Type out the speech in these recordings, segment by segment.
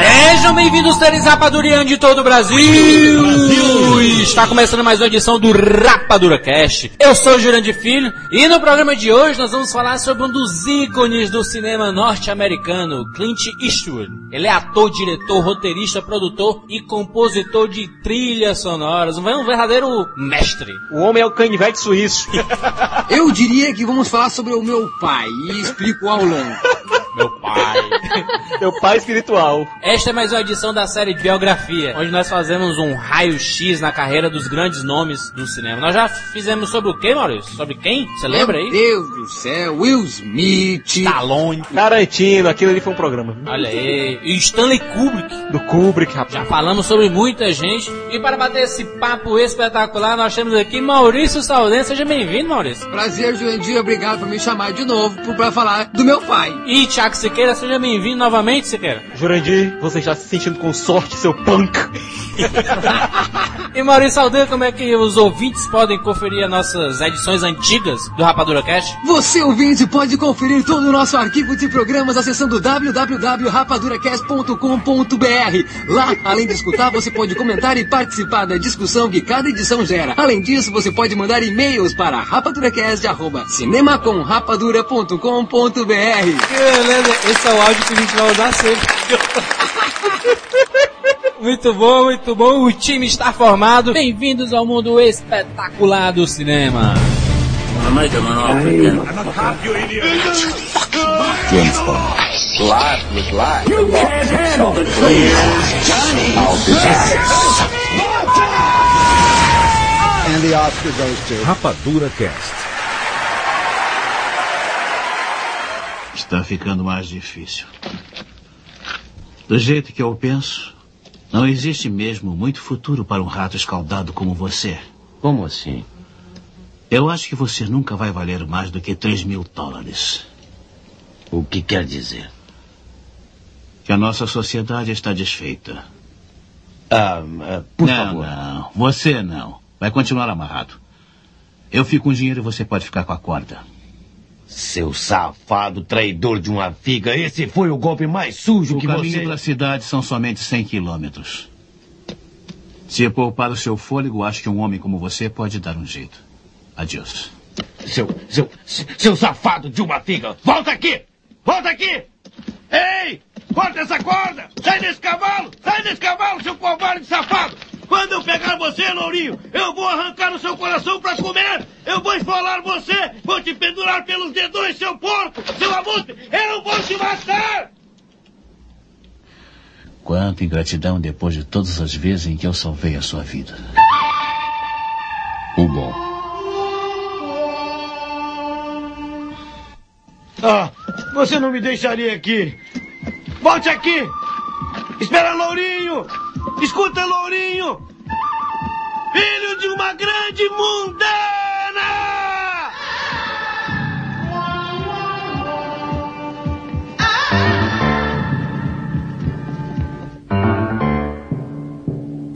Sejam bem-vindos, seres rapadurianos de todo o Brasil. Brasil! Está começando mais uma edição do Rapadura Cast. Eu sou o Jurandir Filho e no programa de hoje nós vamos falar sobre um dos ícones do cinema norte-americano, Clint Eastwood. Ele é ator, diretor, roteirista, produtor e compositor de trilhas sonoras. Um verdadeiro mestre. O homem é o canivete suíço. Eu diria que vamos falar sobre o meu pai e explico ao longo. Meu pai. Meu pai espiritual. Esta é mais uma edição da série de biografia, onde nós fazemos um raio-x na carreira dos grandes nomes do cinema. Nós já fizemos sobre o quê, Maurício? Sobre quem? Você lembra aí? Meu Deus do céu, Will Smith. Stallone. Tarantino, aquilo ali foi um programa. Olha aí. E Stanley Kubrick. Do Kubrick, rapaz. Já falamos sobre muita gente. E para bater esse papo espetacular, nós temos aqui Maurício Saldanha. Seja bem-vindo, Maurício. Prazer, Jurandir. Obrigado por me chamar de novo para falar do meu pai. E Tiago Siqueira, seja bem-vindo novamente, Siqueira. Jurandir, você está se sentindo com sorte, seu punk. e Maurício Saldanha, como é que os ouvintes podem conferir as nossas edições antigas do Rapadura Cast? Você, ouvinte, pode conferir todo o nosso arquivo de programas acessando www.rapaduracast.com.br. Lá, além de escutar, você pode comentar e participar da discussão que cada edição gera. Além disso, você pode mandar e-mails para rapaduracast.cinemacomrapadura.com.br. Beleza, esse é o áudio que a gente vai usar sempre. Muito bom, muito bom. O time está formado. Bem-vindos ao mundo espetacular do cinema. James Bond. Life was life. You can't handle the truth. Johnny. I'll be And the Oscar goes to Rapadura Cast. Está ficando mais difícil. Do jeito que eu penso, não existe mesmo muito futuro para um rato escaldado como você. Como assim? Eu acho que você nunca vai valer mais do que 3 mil dólares. O que quer dizer? Que a nossa sociedade está desfeita. Ah, uh, por não, favor. Não, você não. Vai continuar amarrado. Eu fico com dinheiro e você pode ficar com a corda. Seu safado traidor de uma figa, esse foi o golpe mais sujo o que você... O caminho para a cidade são somente 100 quilômetros. Se poupar o seu fôlego, acho que um homem como você pode dar um jeito. Adeus. Seu, seu, seu safado de uma figa, volta aqui! Volta aqui! Ei! Corta essa corda! Sai desse cavalo! Sai desse cavalo, seu covarde safado! Quando eu pegar você, Lourinho, eu vou arrancar o seu coração para comer! Eu vou esfolar você! Vou te pendurar pelos dedões, seu porco! Seu abutre! Eu vou te matar! Quanta ingratidão depois de todas as vezes em que eu salvei a sua vida. O bom. Ah, você não me deixaria aqui! Volte aqui! Espera, Lourinho! Escuta, Lourinho! Filho de uma grande mundana!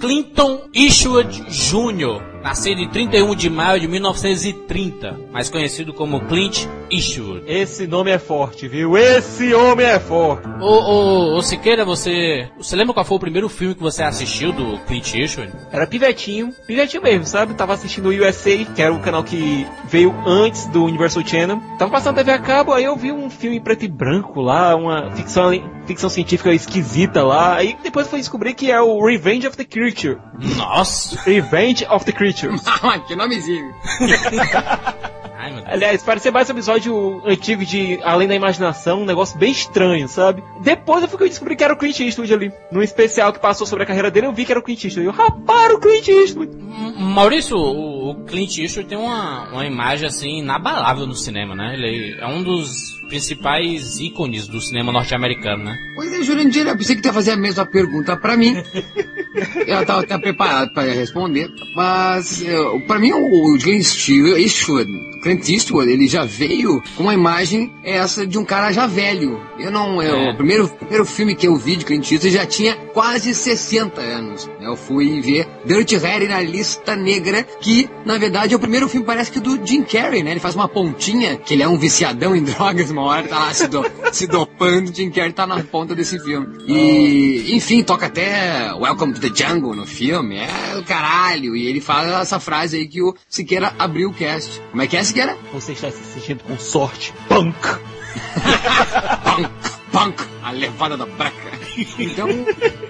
Clinton Eastwood Jr., nascido em 31 de maio de 1930, mais conhecido como Clint Eastwood. Esse nome é forte, viu? Esse homem é forte. Ô, ô, ô Siqueira, você. Você lembra qual foi o primeiro filme que você assistiu do Clint Eastwood? Era pivetinho, pivetinho mesmo, sabe? Tava assistindo o USA, que era o canal que veio antes do Universal Channel. Tava passando TV a cabo, aí eu vi um filme preto e branco lá, uma ficção, ficção científica esquisita lá. Aí depois fui descobrir que é o Revenge of the Creature. Nossa! Revenge of the Creature. que nomezinho. Ai, Aliás, parecia mais um episódio antigo de Além da Imaginação, um negócio bem estranho, sabe? Depois eu fui descobrir que era o Clint Eastwood ali. Num especial que passou sobre a carreira dele, eu vi que era o Clint Eastwood. Eu, rapaz, o Clint Eastwood. Maurício, o Clint Eastwood tem uma, uma imagem assim inabalável no cinema, né? Ele é um dos principais ícones do cinema norte-americano, né? Pois é, Jurandir, eu pensei que tu ia fazer a mesma pergunta pra mim. Eu estava até preparado para responder, mas eu, para mim o Clint Eastwood, Clint Eastwood, ele já veio com uma imagem essa de um cara já velho. Eu não, eu, é. o primeiro, primeiro filme que eu vi de Clint Eastwood já tinha quase 60 anos. Eu fui ver Dirty Harry na lista negra, que na verdade é o primeiro filme parece que do Jim Carrey, né? Ele faz uma pontinha, que ele é um viciadão em drogas, hora tá lá se, do, se dopando, Jim Carrey tá na ponta desse filme. E, enfim, toca até Welcome to the Jungle no filme, é o caralho. E ele fala essa frase aí que o Siqueira abriu o cast. Como é que é, Siqueira? Você está se sentindo com sorte, punk! punk, punk, a levada da braca. Então,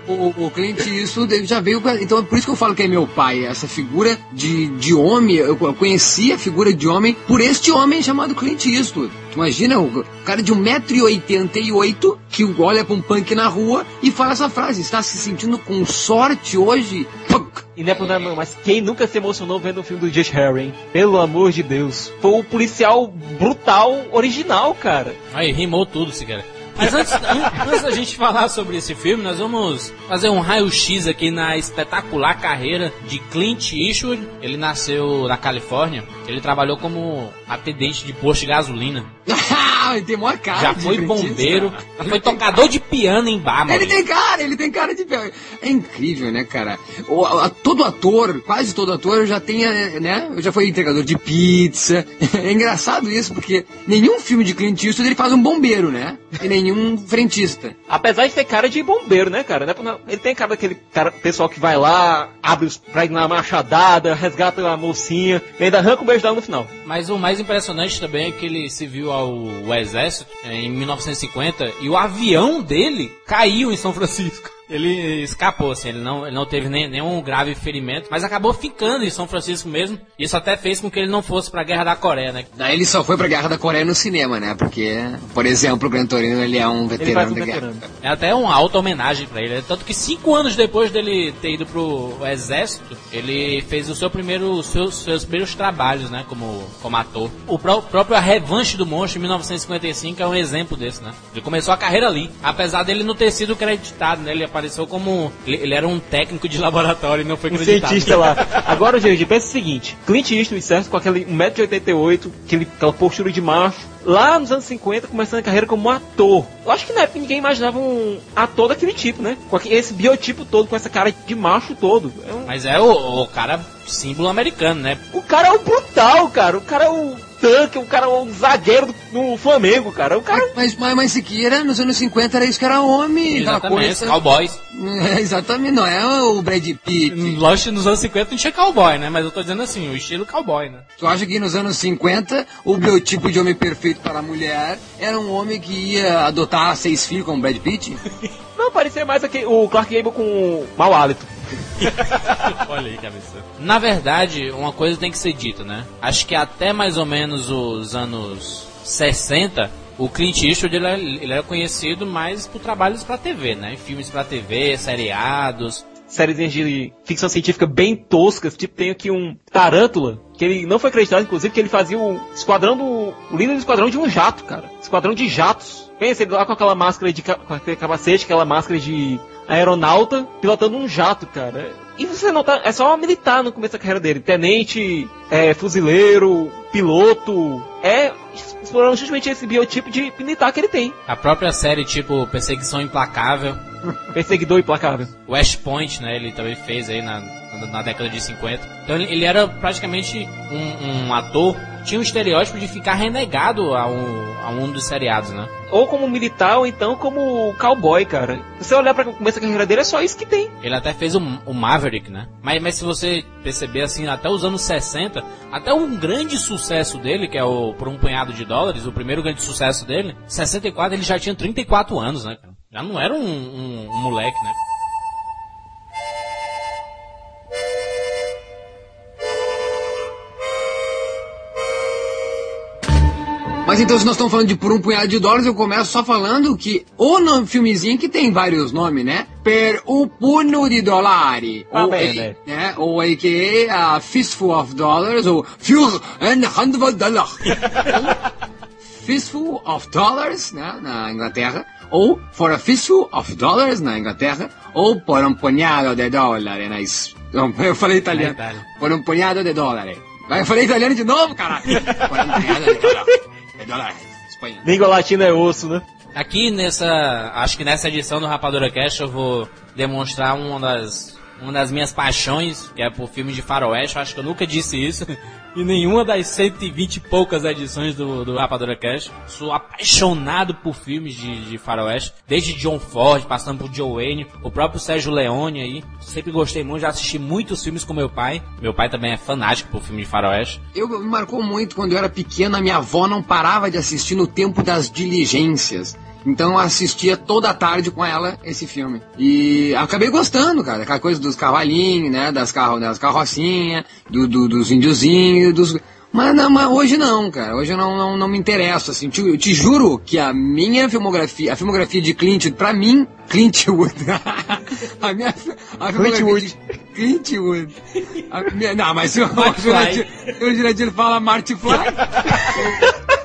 o, o Clint Eastwood já veio. Então, é por isso que eu falo que é meu pai. Essa figura de, de homem, eu conheci a figura de homem por este homem chamado Clint Eastwood. Imagina o cara de 1,88m que olha pra um punk na rua e fala essa frase: está se sentindo com sorte hoje? Punk. E não é por nada não, mas quem nunca se emocionou vendo o filme do Josh Harry, hein? Pelo amor de Deus. Foi o policial brutal original, cara. Aí, rimou tudo, esse cara. Mas antes, antes da gente falar sobre esse filme, nós vamos fazer um raio-x aqui na espetacular carreira de Clint Eastwood. Ele nasceu na Califórnia. Ele trabalhou como atendente de posto de gasolina. ele tem uma cara Já foi bombeiro, já foi tocador de piano em bar, Ele tem cara, ele tem cara de piano. É incrível, né, cara? O, a, todo ator, quase todo ator já tem, né? Já foi entregador de pizza. É engraçado isso, porque nenhum filme de Clint Eastwood ele faz um bombeiro, né? E nenhum frentista. Apesar de ter cara de bombeiro, né, cara? Ele tem cara daquele cara, pessoal que vai lá, abre os pra ir na machadada, resgata a mocinha, e ainda arranca o beijo dela no final. Mas o mais impressionante também é que ele se viu ao exército é, em 1950 e o avião dele caiu em São Francisco. Ele escapou, assim, ele não, ele não teve nem, nenhum grave ferimento, mas acabou ficando em São Francisco mesmo. Isso até fez com que ele não fosse pra Guerra da Coreia, né? Daí ele só foi pra Guerra da Coreia no cinema, né? Porque, por exemplo, o Gran Torino, ele é um veterano um da veterano. guerra. É até uma alta homenagem pra ele. Tanto que cinco anos depois dele ter ido pro exército, ele fez o seu primeiro, seus, seus primeiros trabalhos, né? Como, como ator. O pró próprio A Revanche do Monstro, em 1955, é um exemplo desse, né? Ele começou a carreira ali. Apesar dele não ter sido creditado, né? Ele apareceu como. Ele, ele, era um técnico de laboratório e não foi acreditado. Um cientista lá. Agora, gente, pensa o seguinte: Clint Eastwood, certo? Com aquele 1,88m, aquele, aquela postura de macho. Lá nos anos 50, começando a carreira como ator. Eu acho que na época ninguém imaginava um ator daquele tipo, né? Com esse biotipo todo, com essa cara de macho todo. É um... Mas é o, o cara símbolo americano, né? O cara é o brutal, cara. O cara é o tanque, o cara um zagueiro no Flamengo, cara. O cara... Mas, mas, mas Siqueira, nos anos 50 era isso que era homem. Exatamente, coisa... cowboys. É, exatamente, não é o Brad Pitt. Lógico que nos anos 50 não tinha cowboy, né? Mas eu tô dizendo assim, o estilo cowboy, né? Tu acha que nos anos 50 o biotipo de homem perfeito para a mulher era um homem que ia adotar seis filhos com o Brad Pitt? não, parecia mais aqui, o Clark Gable com mau hálito. Olha aí, cabeça. Na verdade, uma coisa tem que ser dita, né? Acho que até mais ou menos os anos 60, o Clint Eastwood ele, ele era conhecido mais por trabalhos para TV, né? Filmes para TV, seriados. Séries de ficção científica bem toscas, tipo tem aqui um Tarântula, que ele não foi acreditado, inclusive, que ele fazia o esquadrão do. o líder do esquadrão de um jato, cara. Esquadrão de jatos. Pensa, ele lá com aquela máscara de com aquele capacete, aquela máscara de aeronauta pilotando um jato, cara. E você nota, é só militar no começo da carreira dele. Tenente, é, fuzileiro, piloto. É explorando justamente esse biotipo de militar que ele tem. A própria série, tipo, Perseguição Implacável. Perseguidor Implacável. West Point, né? Ele também fez aí na, na década de 50. Então ele, ele era praticamente um, um ator tinha um estereótipo de ficar renegado a um, a um dos seriados, né? Ou como militar, ou então como cowboy, cara. Se você olhar pra começo da carreira dele, é só isso que tem. Ele até fez o, o Maverick, né? Mas, mas se você perceber, assim, até os anos 60, até um grande sucesso dele, que é o Por um Punhado de Dólares, o primeiro grande sucesso dele, 64 ele já tinha 34 anos, né, cara? Já não era um, um, um moleque, né? Mas então, se nós estamos falando de por um punhado de dólares, eu começo só falando que o nome, filmezinho que tem vários nomes, né? Per un punno di dollari. Ah, ou, bene. né? ou a.k.a. a Fistful of Dollars, ou Für ein Handvoll Dollar. Fistful of dollars, né, na Inglaterra, ou for a fistful of dollars na Inglaterra, ou por um punhado de dólares na es... Não, eu falei italiano. Por um punhado de dólares. Vai, Eu falei italiano de novo, caralho. por um punhado de dólares. De dólares. Espanha. Língua latina é osso, né? Aqui nessa, acho que nessa edição do Rapadura Cash eu vou demonstrar uma das, uma das minhas paixões, que é por filmes de faroeste. Eu acho que eu nunca disse isso em nenhuma das 120 e poucas edições do, do Rapadura Cash. Sou apaixonado por filmes de, de faroeste, desde John Ford, passando por Joe Wayne, o próprio Sérgio Leone aí. Sempre gostei muito, já assisti muitos filmes com meu pai. Meu pai também é fanático por filme de faroeste. Eu me marcou muito quando eu era pequena, minha avó não parava de assistir no tempo das diligências. Então eu assistia toda a tarde com ela esse filme. E acabei gostando, cara. Aquela coisa dos cavalinhos, né? Das, carro, das carrocinhas, do, do- dos índiozinhos, dos. Mas, não, mas hoje não, cara. Hoje eu não, não, não me interesso, assim. Te, eu te juro que a minha filmografia, a filmografia de Clint, pra mim, Clint Wood. a minha a filmografia Wood. de Clint Wood. Minha- não, mas o, o, o Jurandir fala Marty Fly.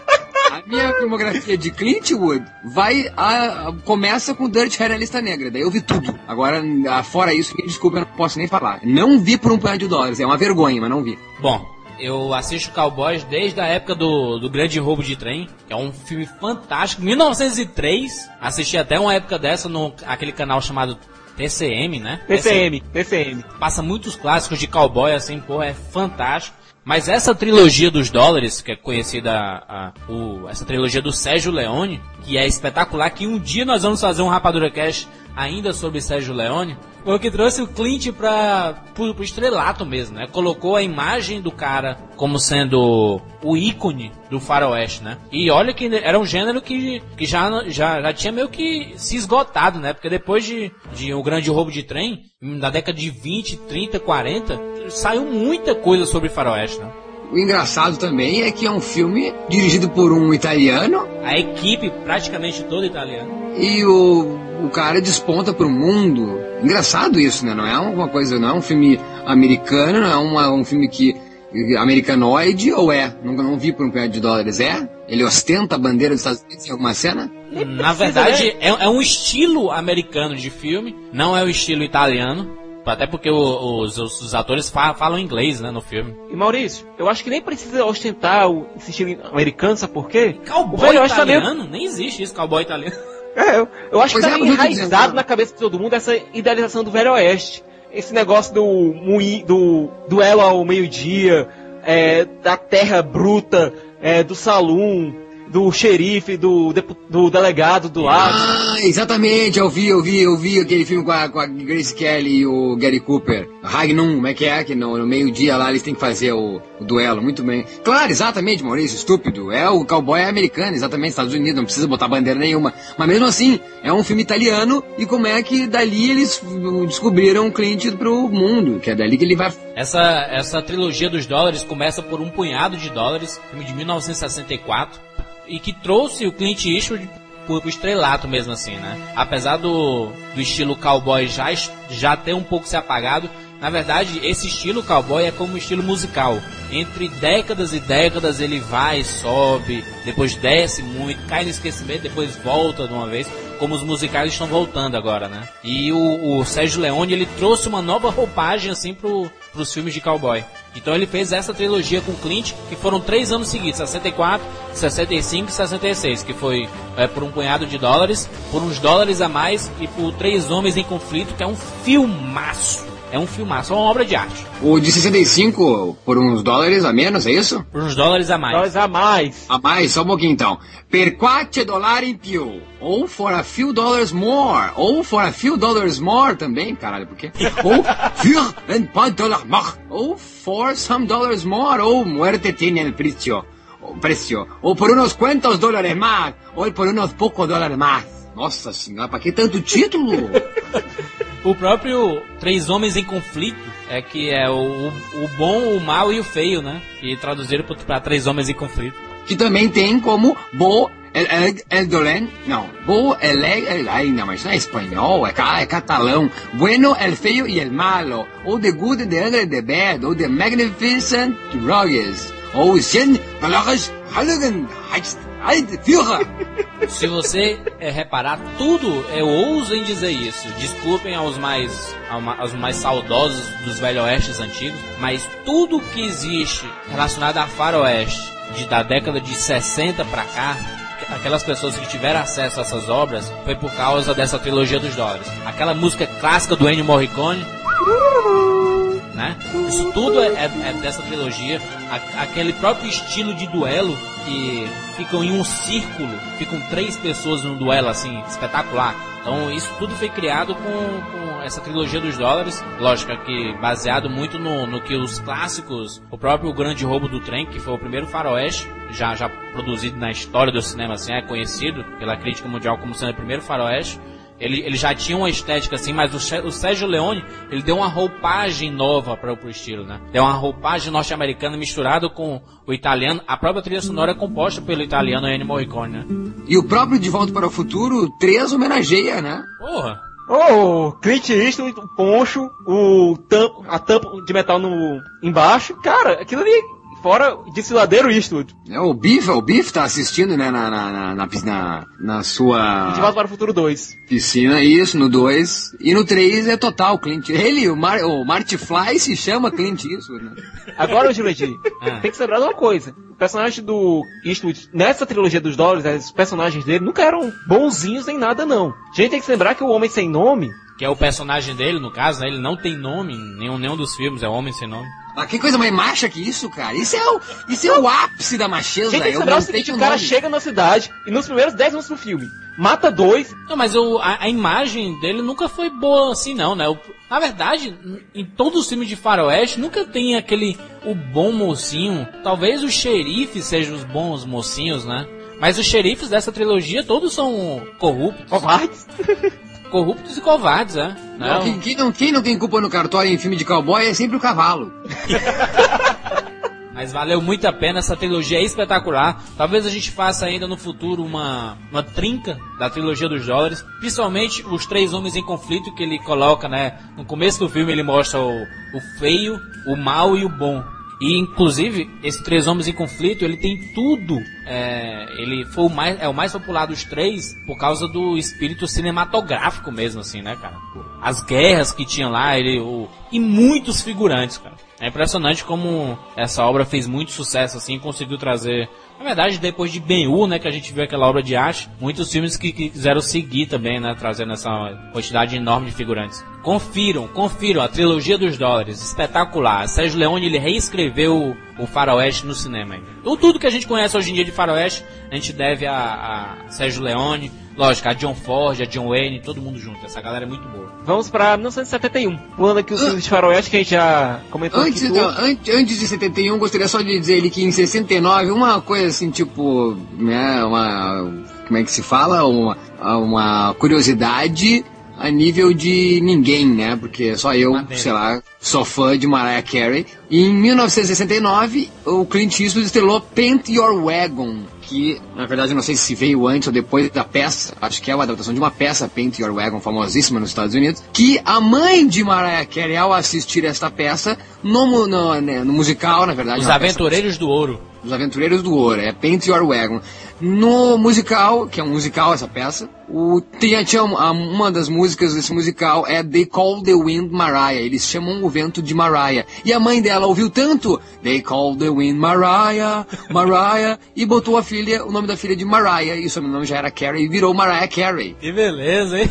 Minha filmografia de Clint Wood vai a, a- começa com Dirt Hair e a Lista Negra. Daí eu vi tudo. Agora, a- fora isso, me desculpa, eu não posso nem falar. Não vi por um punhado de dólares. É uma vergonha, mas não vi. Bom, eu assisto Cowboys desde a época do, do Grande Roubo de Trem, que é um filme fantástico. 1903, assisti até uma época dessa no aquele canal chamado TCM, né? TCM, TCM. Passa muitos clássicos de cowboy, assim, pô, é fantástico. Mas essa trilogia dos dólares, que é conhecida, a, o- essa trilogia do Sérgio Leone, que é espetacular, que um dia nós vamos fazer um Rapadura Cash ainda sobre Sérgio Leone, o que trouxe o Clint para pro estrelato mesmo, né? Colocou a imagem do cara como sendo o ícone do faroeste, né? E olha que era um gênero que, que já, já, já tinha meio que se esgotado, né? Porque depois de, de O Grande Roubo de Trem, na década de 20, 30, 40, saiu muita coisa sobre faroeste, né? O engraçado também é que é um filme dirigido por um italiano A equipe praticamente toda italiana. e o, o cara desponta pro mundo. Engraçado isso, né? Não é uma coisa, não é um filme americano, não é uma- um filme que americanoide ou é? Nunca não vi por um punhado de dólares. É? Ele ostenta a bandeira dos Estados Unidos em alguma cena? Na verdade, é, é um estilo americano de filme, não é o estilo italiano. Até porque os, os- os atores fa- falam inglês, né, no filme. E Maurício, eu acho que nem precisa ostentar o, esse estilo americano, sabe por quê? Cowboy velho tá meio- italiano? Nem existe isso, cowboy italiano. É, eu, eu acho Pois que tá é, enraizado na cabeça de todo mundo essa idealização do Velho Oeste. Esse negócio do, mui- do duelo ao meio-dia, é, da terra bruta, é, do saloon, do xerife, do, do delegado do lado. Ah, exatamente, eu vi, eu vi, eu vi aquele filme com a, com a Grace Kelly e o Gary Cooper. Ragnum, como é que é? Que no, no meio-dia lá eles têm que fazer o, o duelo, muito bem. Claro, exatamente, Maurício, estúpido. É o cowboy americano, exatamente, Estados Unidos, não precisa botar bandeira nenhuma. Mas mesmo assim, é um filme italiano e como é que dali eles descobriram o Clint pro mundo, que é dali que ele vai Essa, essa trilogia dos dólares começa por um punhado de dólares, filme de 1964, e que trouxe o Clint Eastwood pro, estrelato mesmo assim, né? Apesar do, do estilo cowboy já, já ter um pouco se apagado, na verdade, esse estilo cowboy é como um estilo musical. Entre décadas e décadas ele vai, sobe, depois desce muito, cai no esquecimento, depois volta de uma vez, como os musicais estão voltando agora, né? E o, o Sérgio Leone, ele trouxe uma nova roupagem, assim, pro, pros filmes de cowboy. Então ele fez essa trilogia com Clint, que foram três anos seguidos, 64, 65 e 66, que foi é, por um punhado de dólares, por uns dólares a mais e por Três Homens em Conflito, que é um filmaço. É um filmaço, é uma obra de arte. O de 65 por uns dólares a menos, é isso? Por uns dólares a mais. Nós a mais. A mais, só um pouquinho então. Per quate dollar in più. Ou for a few dollars more. Ou for a few dollars more também, caralho, por quê? Ou für ein paar dollars more. Ou for some dollars more. Ou muerte tiene el precio. O precio. Ou por unos cuantos dólares más. Ou por unos pocos dólares más. Nossa senhora, pra que tanto título? O próprio Três Homens em Conflito é que é o, o bom, o mal e o feio, né? E traduziram pra Três Homens em Conflito. que também tem como Bo El, El, não, Bo El, El, ai, não, mas não é espanhol, é, é catalão. Bueno, El Feio e El Malo, ou The Good, The Ugly, The Bad, ou The Magnificent Rogues, ou Cien Dólares Halligan Heist. Ai, Firra! Se você é, reparar, tudo, eu ouso em dizer isso. Desculpem aos mais, aos mais saudosos dos velho oestes antigos, mas tudo que existe relacionado a faroeste de, da década de 60 para cá, aquelas pessoas que tiveram acesso a essas obras, foi por causa dessa trilogia dos dólares. Aquela música clássica do Ennio Morricone né? Isso tudo é, é, é dessa trilogia. A, aquele próprio estilo de duelo que ficam em um círculo, ficam três pessoas num duelo assim, espetacular. Então isso tudo foi criado com, com essa trilogia dos dólares, lógico que baseado muito no, no que os clássicos, o próprio Grande Roubo do Trem, que foi o primeiro faroeste, já, já produzido na história do cinema, assim, é conhecido pela crítica mundial como sendo o primeiro faroeste. Ele, ele já tinha uma estética assim, mas o, o Sérgio Leone, ele deu uma roupagem nova para o estilo, né? Deu uma roupagem norte-americana misturado com o italiano. A própria trilha sonora é composta pelo italiano Ennio Morricone, né? E o próprio De Volta para o Futuro 3 homenageia, né? Porra! Oh, Clint Eastwood, o poncho, o tampo, a tampa de metal no embaixo, cara, aquilo ali Fora desfiladeiro Eastwood. É, o Biff, o Biff tá assistindo, né, na, na, na, na, na sua... De Volta para o Futuro 2. Piscina, isso, no 2. E no 3 é total Clint. Ele, o, Mar, o Marty Fly se chama Clint Eastwood, né? Agora, Jurandir, ah. tem que lembrar de uma coisa. O personagem do Eastwood, nessa trilogia dos dólares, os personagens dele nunca eram bonzinhos nem nada, não. A gente tem que lembrar que o Homem Sem Nome... Que é o personagem dele, no caso, né? Ele não tem nome em nenhum, nenhum dos filmes, é o Homem Sem Nome. Ah, que coisa mais macha que isso, cara. Isso é o, isso é o ápice da macheza. Gente, tem que lembrar o seguinte, o cara chega na cidade e nos primeiros 10 minutos do filme, mata dois. Não, mas o, a, a, imagem dele nunca foi boa assim, não, né? O, na verdade, em todos os filmes de faroeste, nunca tem aquele, o bom mocinho. Talvez os xerifes sejam os bons mocinhos, né? Mas os xerifes dessa trilogia todos são corruptos. Covardes? corruptos e covardes, é. Não. Quem, quem, não, quem não tem culpa no cartório em filme de cowboy é sempre o cavalo. Mas valeu muito a pena, essa trilogia é espetacular. Talvez a gente faça ainda no futuro uma, uma trinca da trilogia dos dólares. Principalmente os três homens em conflito que ele coloca, né? No começo do filme ele mostra o, o feio, o mal e o bom. E inclusive, esse Três Homens em Conflito, ele tem tudo. É, ele foi o mais, é o mais popular dos três por causa do espírito cinematográfico mesmo, assim, né, cara? As guerras que tinha lá, ele. O, e muitos figurantes, cara. É impressionante como essa obra fez muito sucesso, assim, conseguiu trazer na verdade, depois de Ben-Hur, né, que a gente viu aquela obra de arte, muitos filmes que, que quiseram seguir também, né, trazendo essa quantidade enorme de figurantes. Confiram, confiram a trilogia dos dólares, espetacular. Sérgio Leone ele reescreveu o Faroeste no cinema. Então, tudo que a gente conhece hoje em dia de Faroeste, a gente deve a, a Sérgio Leone, Lógico, a John Ford, a John Wayne, todo mundo junto. Essa galera é muito boa. Vamos pra 1971. Pulando aqui os filmes de faroeste que a gente já comentou antes, aqui. Não, antes de 71, gostaria só de dizer ali que em 69, uma coisa assim, tipo, né, uma... Como é que se fala? Uma, uma curiosidade a nível de ninguém, né? Porque só eu, sei lá, sou fã de Mariah Carey. E em 1969, o Clint Eastwood estrelou Paint Your Wagon, que na verdade não sei se veio antes ou depois da peça, acho que é uma adaptação de uma peça Paint Your Wagon famosíssima nos Estados Unidos, que a mãe de Mariah Carey ao assistir esta peça no, no, né, no musical, na verdade, Os Aventureiros peça, do Ouro. Os Aventureiros do Ouro, é Paint Your Wagon. No musical, que é um musical essa peça, o, tinha, tinha uma, uma das músicas desse musical é They Call the Wind Mariah. Eles chamam o vento de Mariah. E a mãe dela ouviu tanto They Call the Wind Mariah, Mariah, e botou a filha, o nome da filha de Mariah. E o seu nome já era Carey e virou Mariah Carey. Que beleza, hein?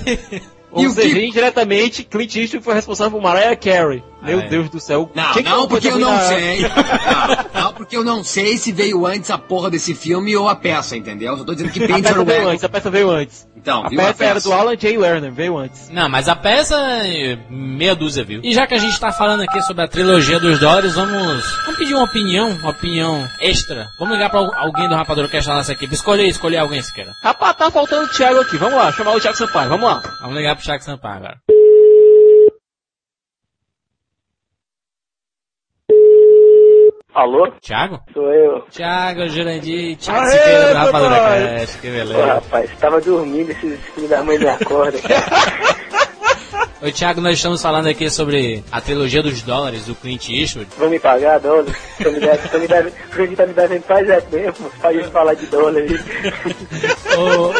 Ou seja, que... indiretamente, Clint Eastwood foi responsável por Mariah Carey. Meu é. Deus do céu. Não, que não, que porque eu não na... sei. não, não, porque eu não sei se veio antes a porra desse filme ou a peça, entendeu? Eu só tô dizendo que Paint a peça veio antes, a peça veio antes. Então, a peça, a peça, era do Alan J. Lerner, veio antes. Não, mas a peça, meia dúzia viu. E já que a gente tá falando aqui sobre a trilogia dos dólares, vamos, vamos pedir uma opinião, uma opinião extra. Vamos ligar pra alguém do Rapadura Cast da nossa equipe. Escolher, escolher alguém se queira. Rapaz, tá faltando o Thiago aqui. Vamos lá, chamar o Thiago Sampaio. Vamos lá. Vamos ligar pro Thiago Sampaio agora. Alô? Thiago? Sou eu. Thiago, Jurandir, Thiago Aê, Siqueira do Rapadura Cast, que beleza. Pô, rapaz, tava dormindo, esse filho da mãe me acorda. Ô Oi, Thiago, nós estamos falando aqui sobre a trilogia dos dólares do Clint Eastwood. Vão me pagar dólares? Tô me devendo, tô me devendo, o Clint tá me devendo faz é mesmo, pra gente falar de dólares.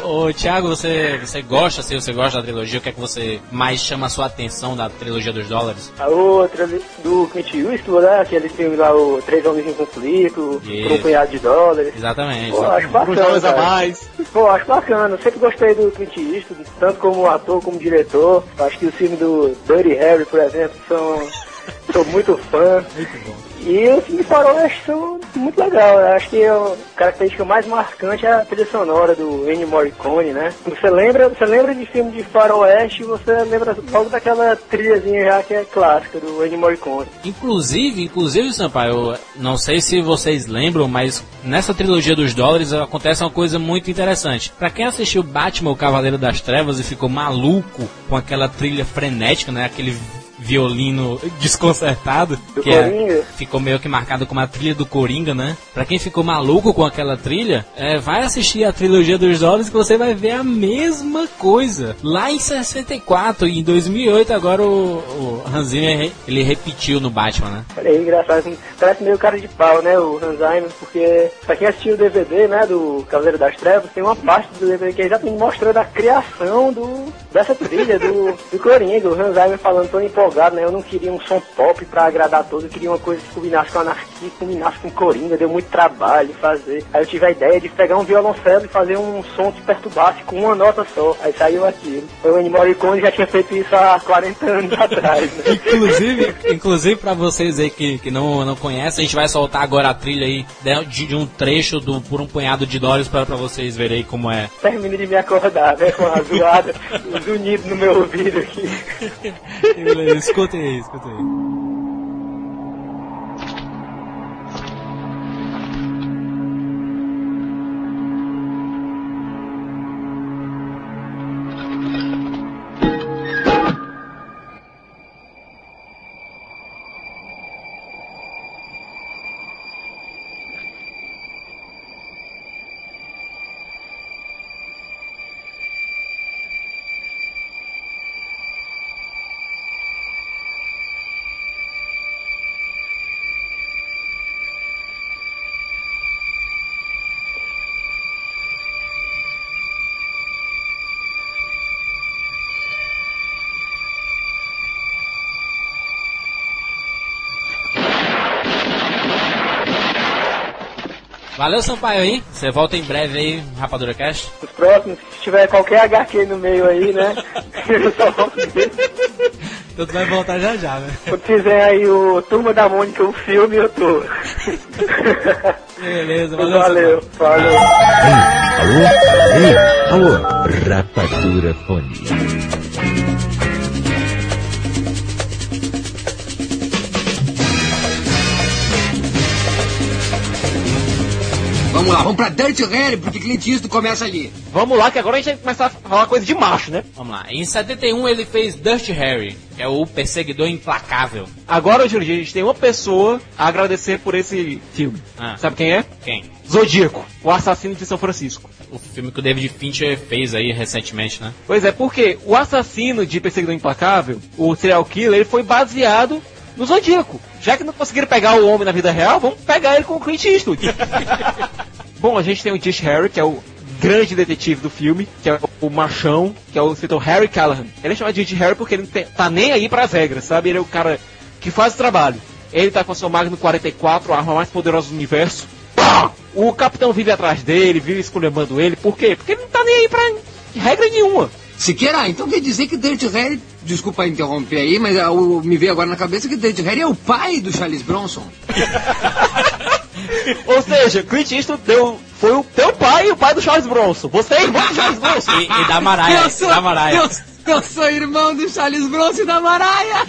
ô, ô, Thiago, você, você gosta, assim, você gosta da trilogia? O que é que você mais chama a sua atenção da trilogia dos dólares? A outra do Clint Eastwood, né? Aquele filme lá, o Três Homens em Conflito, Isso. por um punhado de dólares. Exatamente. Pô, acho bacana, a mais. Pô, acho bacana. Sempre gostei do Clint Eastwood, tanto como ator como diretor. Acho que os filmes do Dirty Harry, por exemplo, são. Sou muito fã. Muito bom. E os filmes de faroeste são muito legal. Eu acho que a característica mais marcante é a trilha sonora do Ennio Morricone, né? Você lembra, você lembra de filme de faroeste, você lembra logo daquela trilhazinha já que é clássica do Ennio Morricone. Inclusive, inclusive, Sampaio, não sei se vocês lembram, mas nessa trilogia dos dólares acontece uma coisa muito interessante. Pra quem assistiu Batman, o Cavaleiro das Trevas e ficou maluco com aquela trilha frenética, né? Aquele violino desconcertado, Do que é- ficou meio que marcado como a trilha do Coringa, né? Pra quem ficou maluco com aquela trilha, é, vai assistir a trilogia dos dólares que você vai ver a mesma coisa. Lá em 64 e em 2008 agora o, o Hans Zimmer ele repetiu no Batman, né? Olha aí, engraçado. assim, Parece meio cara de pau, né, o Hans Zimmer, porque pra quem assistiu o DVD, né, do Cavaleiro das Trevas, tem uma parte do DVD que é exatamente mostrando a criação do, dessa trilha do, do Coringa. O Hans Zimmer falando tão empolgado, né, eu não queria um som pop pra agradar a todos, eu queria uma coisa que combinasse com anarquia, combinasse com Coringa, deu muito trabalho fazer. Aí eu tive a ideia de pegar um violoncelo e fazer um som que perturbasse com uma nota só. Aí saiu aquilo. O Ennio Morricone já tinha feito isso há 40 anos atrás, né. Inclusive, inclusive para vocês aí que, que não, não conhecem, a gente vai soltar agora a trilha aí de, de um trecho do Por um Punhado de Dólares para vocês verem aí como é. termine de me acordar, né? Com a zoada, o zunido no meu ouvido aqui. Escutem aí, escutem aí. Valeu, Sampaio aí. Você volta em breve aí, Rapadura Cast. Os próximos, se tiver qualquer HQ no meio aí, né? Eu só volto. Então tu vai voltar já já, né? Quando fizer aí o Turma da Mônica, o filme, eu tô. Beleza, valeu. Valeu, falou. Alô? Ei, alô? Rapadura Fone. Vamos lá, vamos pra Dirty Harry, porque Clint Eastwood começa ali. Vamos lá, que agora a gente vai começar a falar coisa de macho, né? Vamos lá. Em 71 ele fez Dirty Harry, que é o perseguidor implacável. Agora, Júlio, a gente tem uma pessoa a agradecer por esse filme. Ah. Sabe quem é? Quem? Zodíaco, o assassino de São Francisco. O filme que o David Fincher fez aí recentemente, né? Pois é, porque o assassino de Perseguidor Implacável, o serial killer, ele foi baseado no Zodíaco. Já que não conseguiram pegar o homem na vida real, vamos pegar ele com o Clint Eastwood. Bom, a gente tem o Dish Harry, que é o grande detetive do filme, que é o machão, que é o escritor Harry Callahan. Ele é chamado de Harry porque ele não tem- tá nem aí pras regras, sabe? Ele é o cara que faz o trabalho. Ele tá com seu Magno 44, a arma mais poderosa do universo. Pá! O capitão vive atrás dele, vive esculhambando ele. Por quê? Porque ele não tá nem aí pra regra nenhuma. Siqueira, então quer dizer que Dirty Harry, desculpa interromper aí, mas ah, me veio agora na cabeça que Dirty Harry é o pai do Charles Bronson. Ou seja, Clint Eastwood deu, foi o teu pai e o pai do Charles Bronson. Você é irmão do Charles Bronson. E, e da Mariah, e da Mariah. eu, eu sou irmão do Charles Bronson e da Mariah.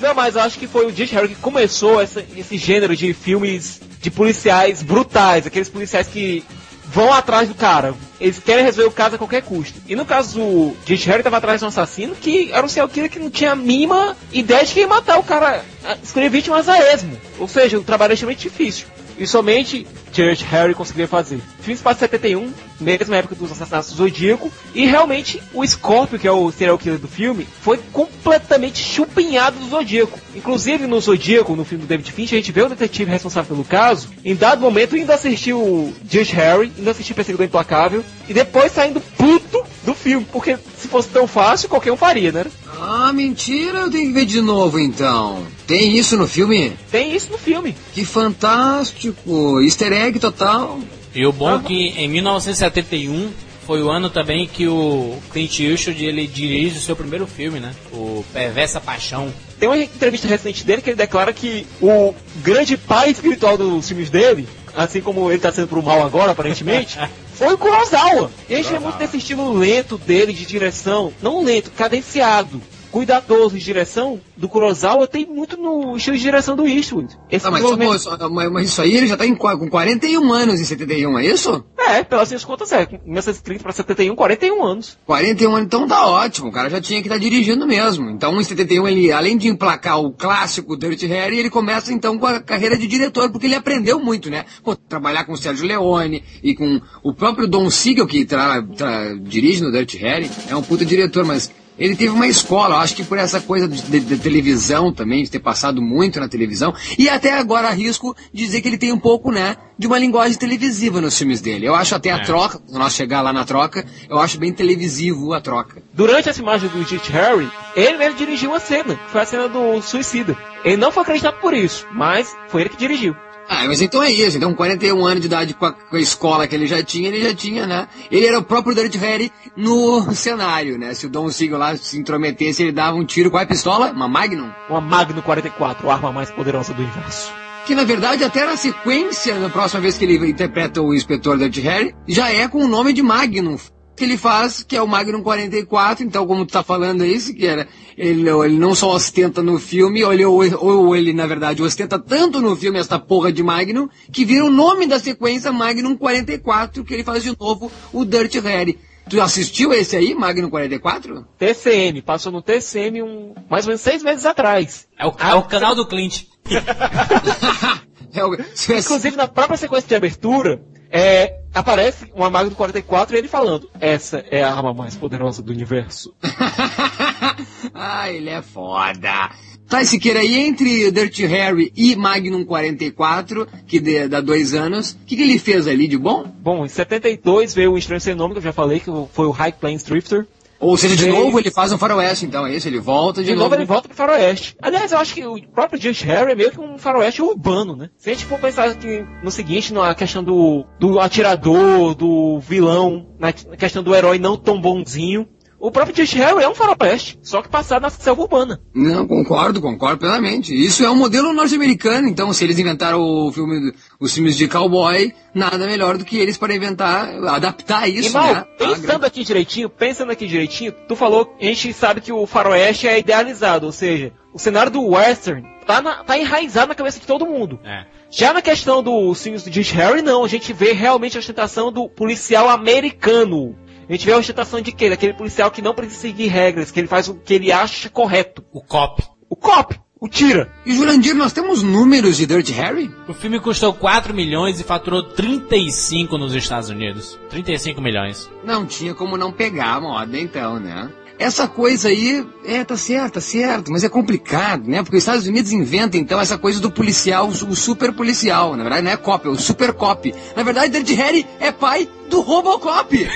Não, mas eu acho que foi o Dick Harry que começou essa- esse gênero de filmes de policiais brutais, aqueles policiais que vão atrás do cara. Eles querem resolver o caso a qualquer custo. E no caso do Dick Harry estava atrás de um assassino que era um serial killer que não tinha a mínima ideia de que ia matar o cara, a- escolher vítimas a esmo. Ou seja, o trabalho é extremamente difícil. E somente Church Harry conseguiria fazer. Filme em 71, mesma época dos assassinatos do Zodíaco, e realmente o Scorpio, que é o serial killer do filme, foi completamente chupinhado do Zodíaco. Inclusive no Zodíaco, no filme do David Fincher, a gente vê o detetive responsável pelo caso, em dado momento ainda assistiu Judge Harry, ainda assistiu Perseguidor Implacável, e depois saindo puto do filme, porque se fosse tão fácil, qualquer um faria, né? Ah, mentira, eu tenho que ver de novo então. Tem isso no filme? Tem isso no filme. Que fantástico! Easter egg total. E o bom é que em 1971 foi o ano também que o Clint Eastwood ele dirige o seu primeiro filme, né? O Perversa Paixão. Tem uma entrevista recente dele que ele declara que o grande pai espiritual dos filmes dele, assim como ele está sendo pro mal agora, aparentemente, foi o Kurosawa. E a gente vê muito desse estilo lento dele de direção, não lento, cadenciado cuidadoso de direção do Kurosawa tem muito no estilo de direção do Eastwood. Esse ah, mas, desenvolvimento... só, mas, isso aí ele já está com 41 anos em 71, é isso? É, pelas minhas contas é. 1930 para 71, 41 anos. 41 anos, então tá ótimo. O cara já tinha que estar tá dirigindo mesmo. Então em 71 ele, além de emplacar o clássico Dirty Harry, ele começa então com a carreira de diretor, porque ele aprendeu muito, né? Pô, trabalhar com o Sérgio Leone e com o próprio Don Siegel, que tra, tra, dirige no Dirty Harry, é um puta diretor, mas ele teve uma escola, acho que por essa coisa de, de, televisão também, de ter passado muito na televisão, e até agora arrisco dizer que ele tem um pouco, né, de uma linguagem televisiva nos filmes dele. Eu acho até é. a troca, quando nós chegar lá na troca, eu acho bem televisivo a troca. Durante essa imagem do Jit Harry, ele mesmo dirigiu a cena, foi a cena do suicida. Ele não foi acreditado por isso, mas foi ele que dirigiu. Ah, mas então é isso. Então, 41 anos de idade com a, com a, escola que ele já tinha, ele já tinha, né? Ele era o próprio Dirty Harry no cenário, né? Se o Don Siegel lá se intrometesse, ele dava um tiro com a pistola, uma Magnum. Uma Magnum 44, a arma mais poderosa do universo. Que na verdade, até na sequência, na próxima vez que ele interpreta o inspetor Dirty Harry, já é com o nome de Magnum que ele faz, que é o Magnum 44, então como tu tá falando isso, que era, ele, ele não só ostenta no filme, ou ele, ou, ou ele, na verdade, ostenta tanto no filme essa porra de Magnum, que vira o nome da sequência Magnum 44, que ele faz de novo o Dirty Harry. Tu assistiu esse aí, Magnum 44? TCM, passou no TCM um, mais ou menos seis meses atrás. É o, é o canal do Clint. é o, Inclusive, na própria sequência de abertura, é, aparece uma maga do 44 e ele falando: Essa é a arma mais poderosa do universo. ah, ele é foda. Tá, Siqueira, e entre Dirty Harry e Magnum 44, que dá dois anos, o que, que, ele fez ali de bom? Bom, em 72 veio o Estranho Sem Nome, que eu já falei, que foi o High Plains Drifter. Ou seja, de novo ele faz um faroeste, então, é isso? Ele volta de, de novo. novo ele volta pro faroeste. Aliás, eu acho que o próprio Judge Harry é meio que um faroeste urbano, né? Se a gente for pensar aqui no seguinte, na questão do, do atirador, do vilão, na questão do herói não tão bonzinho, o próprio Josh Harry é um faroeste, só que passado na selva urbana. Não, concordo, concordo plenamente. Isso é um modelo norte-americano, então se eles inventaram o filme, os filmes de cowboy, nada melhor do que eles para inventar, adaptar isso, e, mal, né? Pensando aqui direitinho, pensando aqui direitinho, tu falou, a gente sabe que o faroeste é idealizado, ou seja, o cenário do western tá, na, tá enraizado na cabeça de todo mundo. É. Já na questão dos filmes do Josh Harry, não, a gente vê realmente a ostentação do policial americano. A gente vê a ostentação de quê? Daquele policial que não precisa seguir regras, que ele faz o que ele acha correto. O cop. O cop. O tira. E Jurandir, nós temos números de Dirty Harry? O filme custou 4 milhões e faturou 35 nos Estados Unidos. 35 milhões. Não tinha como não pegar a moda então, né? Essa coisa aí, é, tá certo, tá certo, mas é complicado, né? Porque os Estados Unidos inventam, então, essa coisa do policial, o super policial. Na verdade, não é cop, é o super cop. Na verdade, Dirty Harry é pai do Robocop.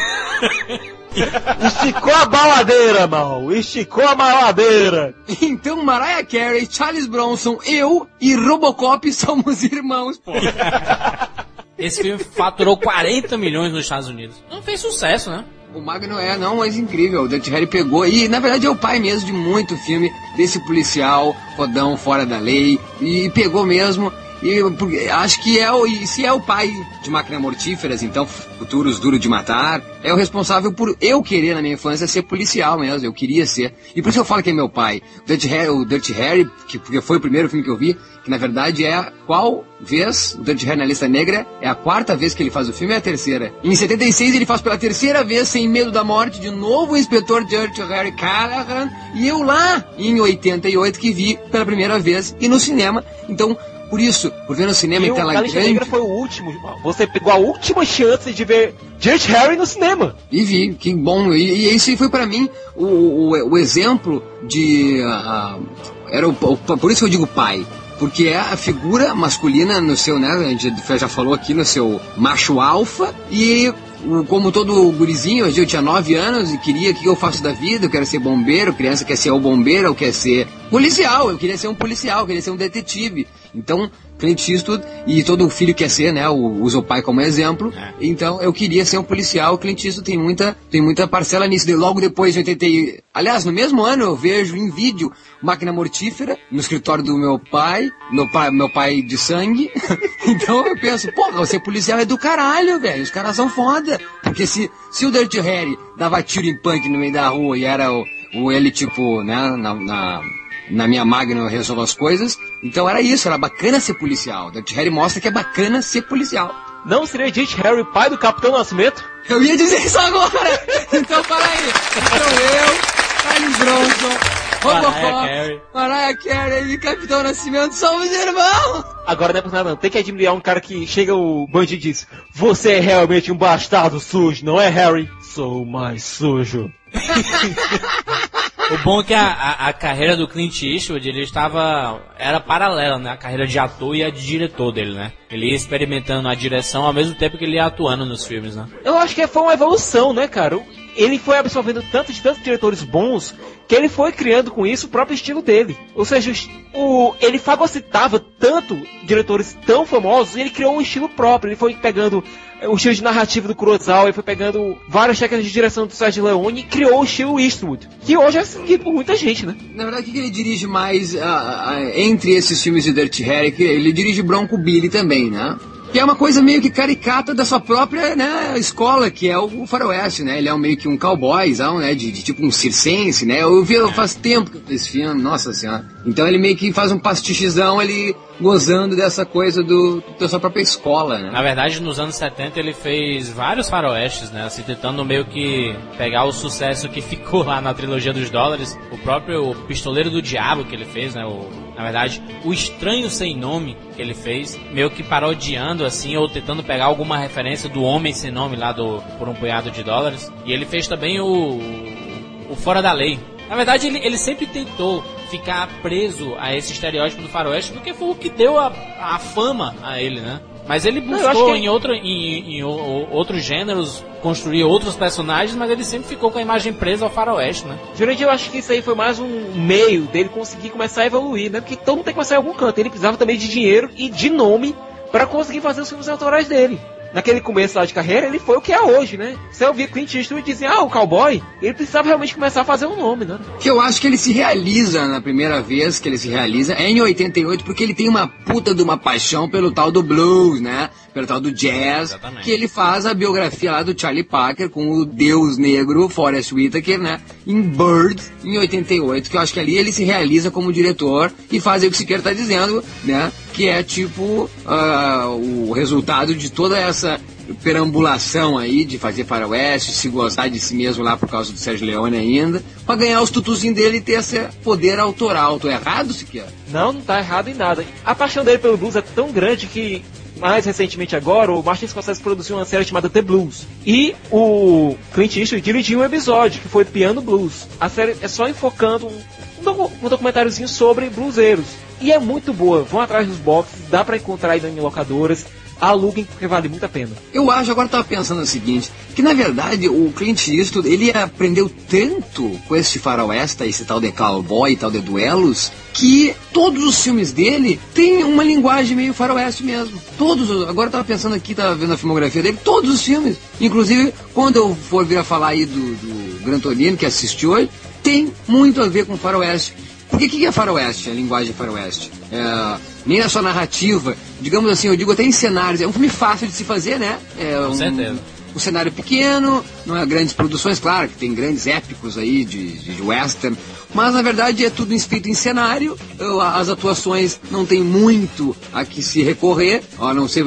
Esticou a baladeira, mal. Esticou a baladeira. Então, Mariah Carey, Charles Bronson, eu e Robocop somos irmãos, pô. Esse filme faturou 40 milhões nos Estados Unidos. Não fez sucesso, né? O Magno é, não, mas incrível. O Dirty Harry pegou. E, na verdade, é o pai mesmo de muito filme desse policial, rodão fora da lei. E pegou mesmo. E acho que é o. E se é o pai de máquinas mortíferas, então, futuros duro de matar, é o responsável por eu querer na minha infância ser policial mesmo. Eu queria ser. E por isso eu falo que é meu pai. Dirty Harry, o Dirty Harry que porque foi o primeiro filme que eu vi, que na verdade é qual vez o Dirty Harry na lista negra é a quarta vez que ele faz o filme, é a terceira. Em 76 ele faz pela terceira vez, sem medo da morte, de novo o inspetor Dirty Harry Callahan, e eu lá em 88 que vi pela primeira vez e no cinema. Então por isso, por ver no cinema E em tela grande. Negra foi o último. Você pegou a última chance de ver George Harry no cinema. E vi, que bom. E, e esse foi pra mim o, o, o exemplo de. ah, era o, por isso que eu digo pai. Porque é a figura masculina no seu, né? A gente já falou aqui no seu macho alfa. E como todo gurizinho, eu tinha 9 anos e queria o que eu faço da vida, eu quero ser bombeiro, criança quer ser o bombeiro, eu quero ser policial, eu queria ser um policial, eu queria ser um detetive. Então, Clint Eastwood, e todo filho quer ser, né? Usa o pai como exemplo. Então, eu queria ser um policial. O Clint Eastwood tem muita, tem muita parcela nisso. E logo depois de 80. e- Aliás, no mesmo ano eu vejo em vídeo Máquina Mortífera no escritório do meu pai, meu pai, meu pai de sangue. então eu penso, porra, você policial é do caralho, velho. Os caras são foda. Porque se, se o Dirty Harry dava tiro em punk no meio da rua e era o, o ele, tipo, né, na, na, na minha máquina eu resolvo as coisas. Então era isso, era bacana ser policial. Dirty Harry mostra que é bacana ser policial. Não seria George Harry pai do Capitão Nascimento? Eu ia dizer isso agora! Então para aí. Então eu, Carlos Bronson, Robocop. Mariah Carey e Capitão Nascimento somos irmãos! Agora não é por nada não. Tem que admirar um cara que chega o bandido e diz Você é realmente um bastardo sujo, não é Harry? Sou mais sujo. O bom é que a, a, a carreira do Clint Eastwood, ele estava... Era paralela, né? A carreira de ator e a de diretor dele, né? Ele ia experimentando a direção ao mesmo tempo que ele ia atuando nos filmes, né? Eu acho que foi uma evolução, né, cara? Ele foi absorvendo tanto de tantos diretores bons que ele foi criando com isso o próprio estilo dele. Ou seja, o, ele fagocitava tanto diretores tão famosos ele criou um estilo próprio. Ele foi pegando eh, o estilo de narrativa do Kurosawa, ele foi pegando várias técnicas de direção do Sergio Leone e criou o estilo Eastwood, que hoje é seguido por muita gente, né? Na verdade, o que ele dirige mais ah, ah, entre esses filmes de Dirty Harry? Ele dirige Bronco Billy também, né? Que é uma coisa meio que caricata da sua própria né, escola, que é o faroeste, né? Ele é um, meio que um cowboyzão, né? De, de tipo um circense, né? Eu vi faz tempo que eu esse filme, nossa senhora. Então ele meio que faz um pastichezão, ele gozando dessa coisa do, da sua própria escola, né? Na verdade, nos anos 70 ele fez vários faroestes, né? Assim, tentando meio que pegar o sucesso que ficou lá na trilogia dos dólares. O próprio Pistoleiro do Diabo que ele fez, né? O, na verdade, o Estranho Sem Nome que ele fez, meio que parodiando, assim, ou tentando pegar alguma referência do Homem Sem Nome lá do Por um Punhado de Dólares. E ele fez também o, o Fora da Lei. Na verdade, ele, ele sempre tentou ficar preso a esse estereótipo do faroeste, porque foi o que deu a, a fama a ele, né? Mas ele buscou que- em, outro, em, em outros gêneros construir outros personagens, mas ele sempre ficou com a imagem presa ao faroeste, né? Jurandir, eu acho que isso aí foi mais um meio dele conseguir começar a evoluir, né? Porque todo mundo tem que começar em algum canto. Ele precisava também de dinheiro e de nome para conseguir fazer os filmes autorais dele. Naquele começo lá de carreira, ele foi o que é hoje, né? Você ouvia Clint Eastwood dizia, ah, o cowboy, ele precisava realmente começar a fazer um nome, né? Que eu acho que ele se realiza na primeira vez que ele se realiza é em 88, porque ele tem uma puta de uma paixão pelo tal do blues, né? Pelo tal do jazz. Exatamente. Que ele faz a biografia lá do Charlie Parker com o deus negro Forrest Whitaker, né? Em Bird, em 88, que eu acho que ali ele se realiza como diretor e faz o que Siqueira tá dizendo, né? Que é tipo ah, o resultado de toda essa perambulação aí de fazer faroeste, se gostar de si mesmo lá por causa do Sérgio Leone ainda, pra ganhar os tutuzinhos dele e ter esse poder autoral. Tô errado, Siqueira? Não, não tá errado em nada. A paixão dele pelo blues é tão grande que, mais recentemente agora, o Martin Scorsese produziu uma série chamada The Blues. E o Clint Eastwood dirigiu um episódio, que foi Piano Blues. A série é só enfocando um, um docu- um documentáriozinho sobre bluseiros. E é muito boa. Vão atrás dos boxes, dá pra encontrar aí em locadoras. Aluguem porque vale muito a pena. Eu acho, agora eu tava pensando o seguinte, que na verdade o Clint Eastwood, ele aprendeu tanto com esse faroeste, esse tal de cowboy, tal de duelos, que todos os filmes dele têm uma linguagem meio faroeste mesmo. Todos, os- agora eu tava pensando aqui, tava vendo a filmografia dele, todos os filmes. Inclusive, quando eu for vir a falar aí do, do Gran Torino, que assistiu hoje, tem muito a ver com faroeste. Porque o que é faroeste, a linguagem faroeste? É, nem na sua narrativa, digamos assim, eu digo até em cenários, é um filme fácil de se fazer, né? É um, certeza. um cenário pequeno, não é grandes produções, claro que tem grandes épicos aí de, de western, mas na verdade é tudo feito em cenário, as atuações não tem muito a que se recorrer, a não ser,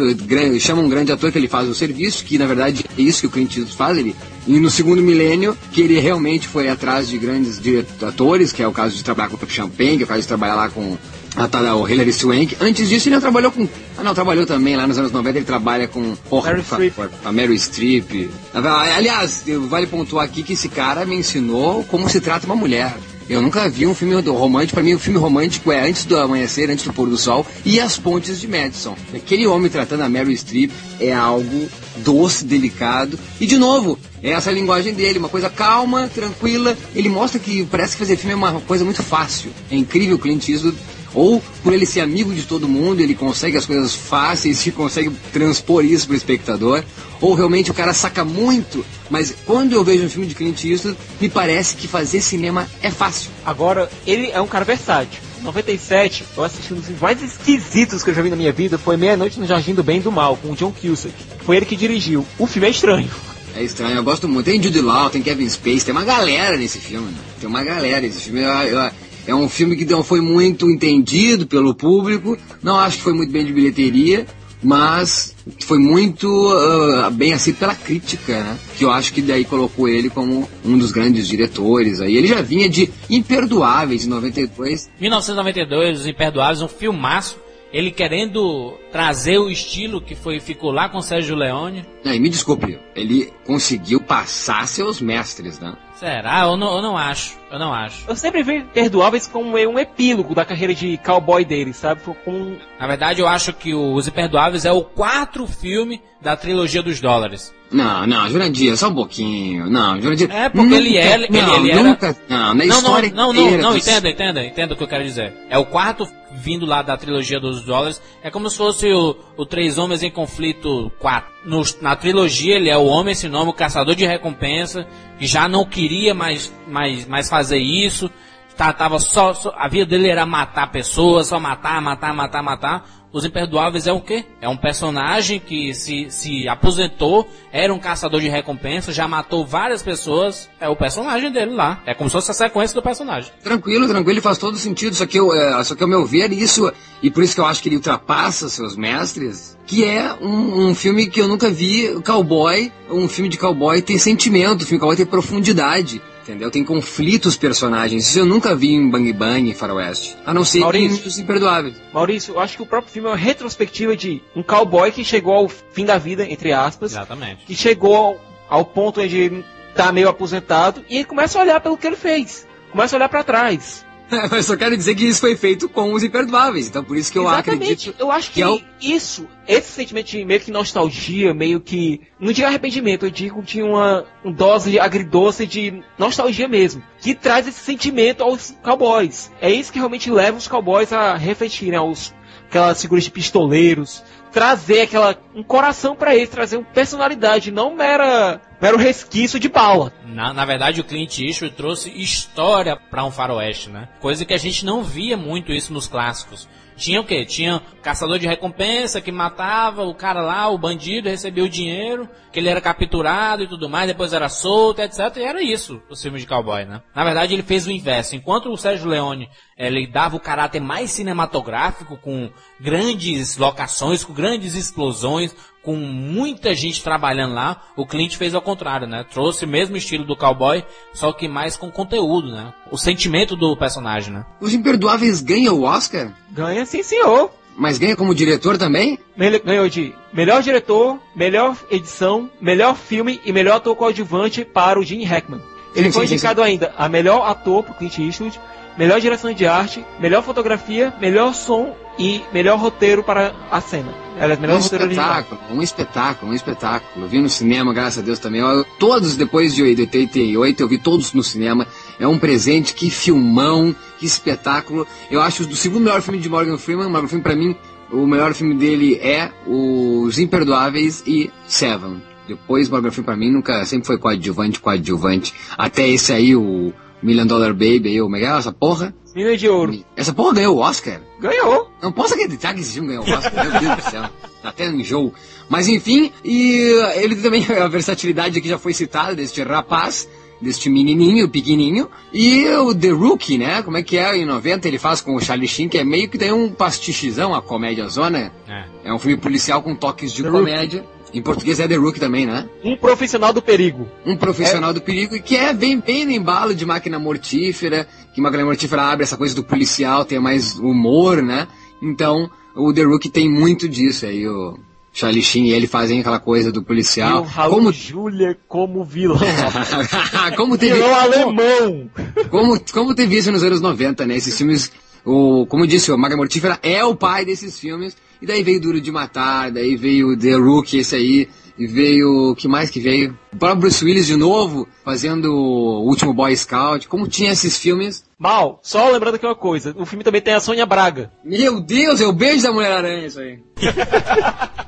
chama um grande ator que ele faz o serviço, que na verdade é isso que o Clint Eastwood faz, ele e no segundo milênio, que ele realmente foi atrás de grandes atores, que é o caso de trabalhar com o Champagne, que é o caso de trabalhar lá com a tal Hilary Swank. Antes disso, ele não trabalhou com. Ah, não, trabalhou também lá nos anos 90. Ele trabalha com. Porra, Mary com, a, a Mary Streep. Aliás, vale pontuar aqui que esse cara me ensinou como se trata uma mulher. Eu nunca vi um filme romântico. Para mim, o filme romântico é antes do amanhecer, antes do pôr do sol e as pontes de Madison. Aquele homem tratando a Mary Streep é algo doce, delicado. E de novo, é essa a linguagem dele, uma coisa calma, tranquila. Ele mostra que parece que fazer filme é uma coisa muito fácil. É incrível o Clint Eastwood ou por ele ser amigo de todo mundo, ele consegue as coisas fáceis e consegue transpor isso para o espectador, ou realmente o cara saca muito, mas quando eu vejo um filme de Clint Eastwood, me parece que fazer cinema é fácil. Agora, ele é um cara versátil. 97, eu assisti um dos mais esquisitos que eu já vi na minha vida, foi Meia-Noite no Jardim do Bem e do Mal, com o John Cusack. Foi ele que dirigiu. O filme é estranho. É estranho, eu gosto muito. Tem Judy Law, tem Kevin Spacey, tem uma galera nesse filme. Né? Tem uma galera nesse filme. Eu, eu, é um filme que não foi muito entendido pelo público, não acho que foi muito bem de bilheteria, mas foi muito uh, bem assim pela crítica, né? Que eu acho que daí colocou ele como um dos grandes diretores. Aí ele já vinha de Imperdoáveis em 92. 1992, Os Imperdoáveis, um filmaço. Ele querendo trazer o estilo que foi ficou lá com Sérgio Leone. Não, e me desculpe, ele conseguiu passar seus mestres, né? Será? Eu não, eu não acho. Eu não acho. Eu sempre vi Perdoáveis como um epílogo da carreira de cowboy dele, sabe? Com... Na verdade, eu acho que o Os Imperdoáveis é o quarto filme da trilogia dos dólares. Não, não, Jurandir, só um pouquinho. Não, Jurandir. É porque nunca, ele, é, ele, não, ele era. Nunca, não, na não, história não, não, não, não, entenda, entenda, entenda o que eu quero dizer. É o quarto vindo lá da trilogia dos dólares. É como se fosse o, o Três Homens em Conflito 4. No, na trilogia, ele é o homem, esse nome, o caçador de recompensa, que já não queria mais, mais, mais fazer isso. Tá, tava só, só, a vida dele era matar pessoas, só matar, matar, matar, matar. Os Imperdoáveis é o quê? É um personagem que se, se aposentou, era um caçador de recompensa, já matou várias pessoas. É o personagem dele lá. É como se fosse a sequência do personagem. Tranquilo, tranquilo, faz todo sentido. Só que, eu, é, só que ao meu ver, isso, e por isso que eu acho que ele ultrapassa seus mestres, que é um, um filme que eu nunca vi, cowboy, um filme de cowboy ter sentimento, um filme de cowboy ter profundidade. Entendeu? Tem conflitos personagens. Isso eu nunca vi em Bang Bang e Faroeste. A não ser Maurício, Imperdoáveis. Maurício, eu acho que o próprio filme é uma retrospectiva de um cowboy que chegou ao fim da vida, entre aspas. Exatamente. Que chegou ao, ao ponto onde ele tá meio aposentado e ele começa a olhar pelo que ele fez. Começa a olhar para trás. Mas só quero dizer que isso foi feito com os imperdoáveis. Então por isso que eu Exatamente. acredito. Eu acho que, que é isso, esse sentimento de meio que nostalgia, meio que. Não digo arrependimento, eu digo de uma, uma dose agridoce de nostalgia mesmo. Que traz esse sentimento aos cowboys. É isso que realmente leva os cowboys a refletirem né, aos aquelas figuras de pistoleiros, trazer aquela um coração para eles, trazer uma personalidade, não mera mero resquício de bala. Na, na verdade, o Clint Eastwood trouxe história para um faroeste, né? Coisa que a gente não via muito isso nos clássicos. Tinha o quê? Tinha caçador de recompensa que matava o cara lá, o bandido, recebia o dinheiro, que ele era capturado e tudo mais, depois era solto, etc. E era isso, os filmes de cowboy, né? Na verdade, ele fez o inverso. Enquanto o Sérgio Leone, ele dava o caráter mais cinematográfico, com grandes locações, com grandes explosões, com muita gente trabalhando lá, o Clint fez ao contrário, né? Trouxe o mesmo estilo do cowboy, só que mais com conteúdo, né? O sentimento do personagem, né? Os Imperdoáveis ganham o Oscar? Ganha sim, senhor. Mas ganha como diretor também? Ganhou de melhor diretor, melhor edição, melhor filme e melhor ator coadjuvante para o Gene Hackman. Ele sim, foi sim, indicado sim. ainda a melhor ator para Clint Eastwood, melhor direção de arte, melhor fotografia, melhor som e melhor roteiro para a cena. Ela melhor um roteiro espetáculo, original. um espetáculo, um espetáculo. Eu vi no cinema, graças a Deus também. Eu, todos depois de 88, eu vi todos no cinema. É um presente, que filmão, que espetáculo. Eu acho do segundo melhor filme de Morgan Freeman, Morgan Freeman para mim, o melhor filme dele é Os Imperdoáveis e Seven. Depois Morgan Freeman para mim nunca sempre foi coadjuvante, coadjuvante. Até esse aí o Million Dollar Baby aí, como é que é essa porra? Mina de ouro. Essa porra ganhou o Oscar. Ganhou. Não posso acreditar que esse filme ganhou o Oscar, meu Deus do céu. Até um enjoo. Mas enfim, e ele também, a versatilidade que já foi citada deste rapaz, deste menininho, pequenininho, e o The Rookie, né? Como é que é? Em 90 ele faz com o Charlie Sheen, que é meio que tem um pastichizão, a comédia zona. É. É um filme policial com toques de comédia. Em português é The Rookie também, né? Um profissional do perigo. Um profissional do perigo e que é bem, bem no embalo de máquina mortífera, que máquina mortífera abre essa coisa do policial, tem mais humor, né? Então, o The Rookie tem muito disso aí, o Charlie Sheen e ele fazem aquela coisa do E policial. o Raul Como, Júlia como vilão. como teve, vilão alemão. como, como teve isso nos anos 90, né? Esses filmes, o, como disse, o Máquina Mortífera é o pai desses filmes. E daí veio Duro de Matar, daí veio The Rookie, esse aí. E veio, o que mais que veio? O próprio Bruce Willis de novo, fazendo o Último Boy Scout. Como tinha esses filmes. Mal, só lembrando aqui uma coisa. O filme também tem a Sônia Braga. Meu Deus, é o beijo da Mulher-Aranha isso aí.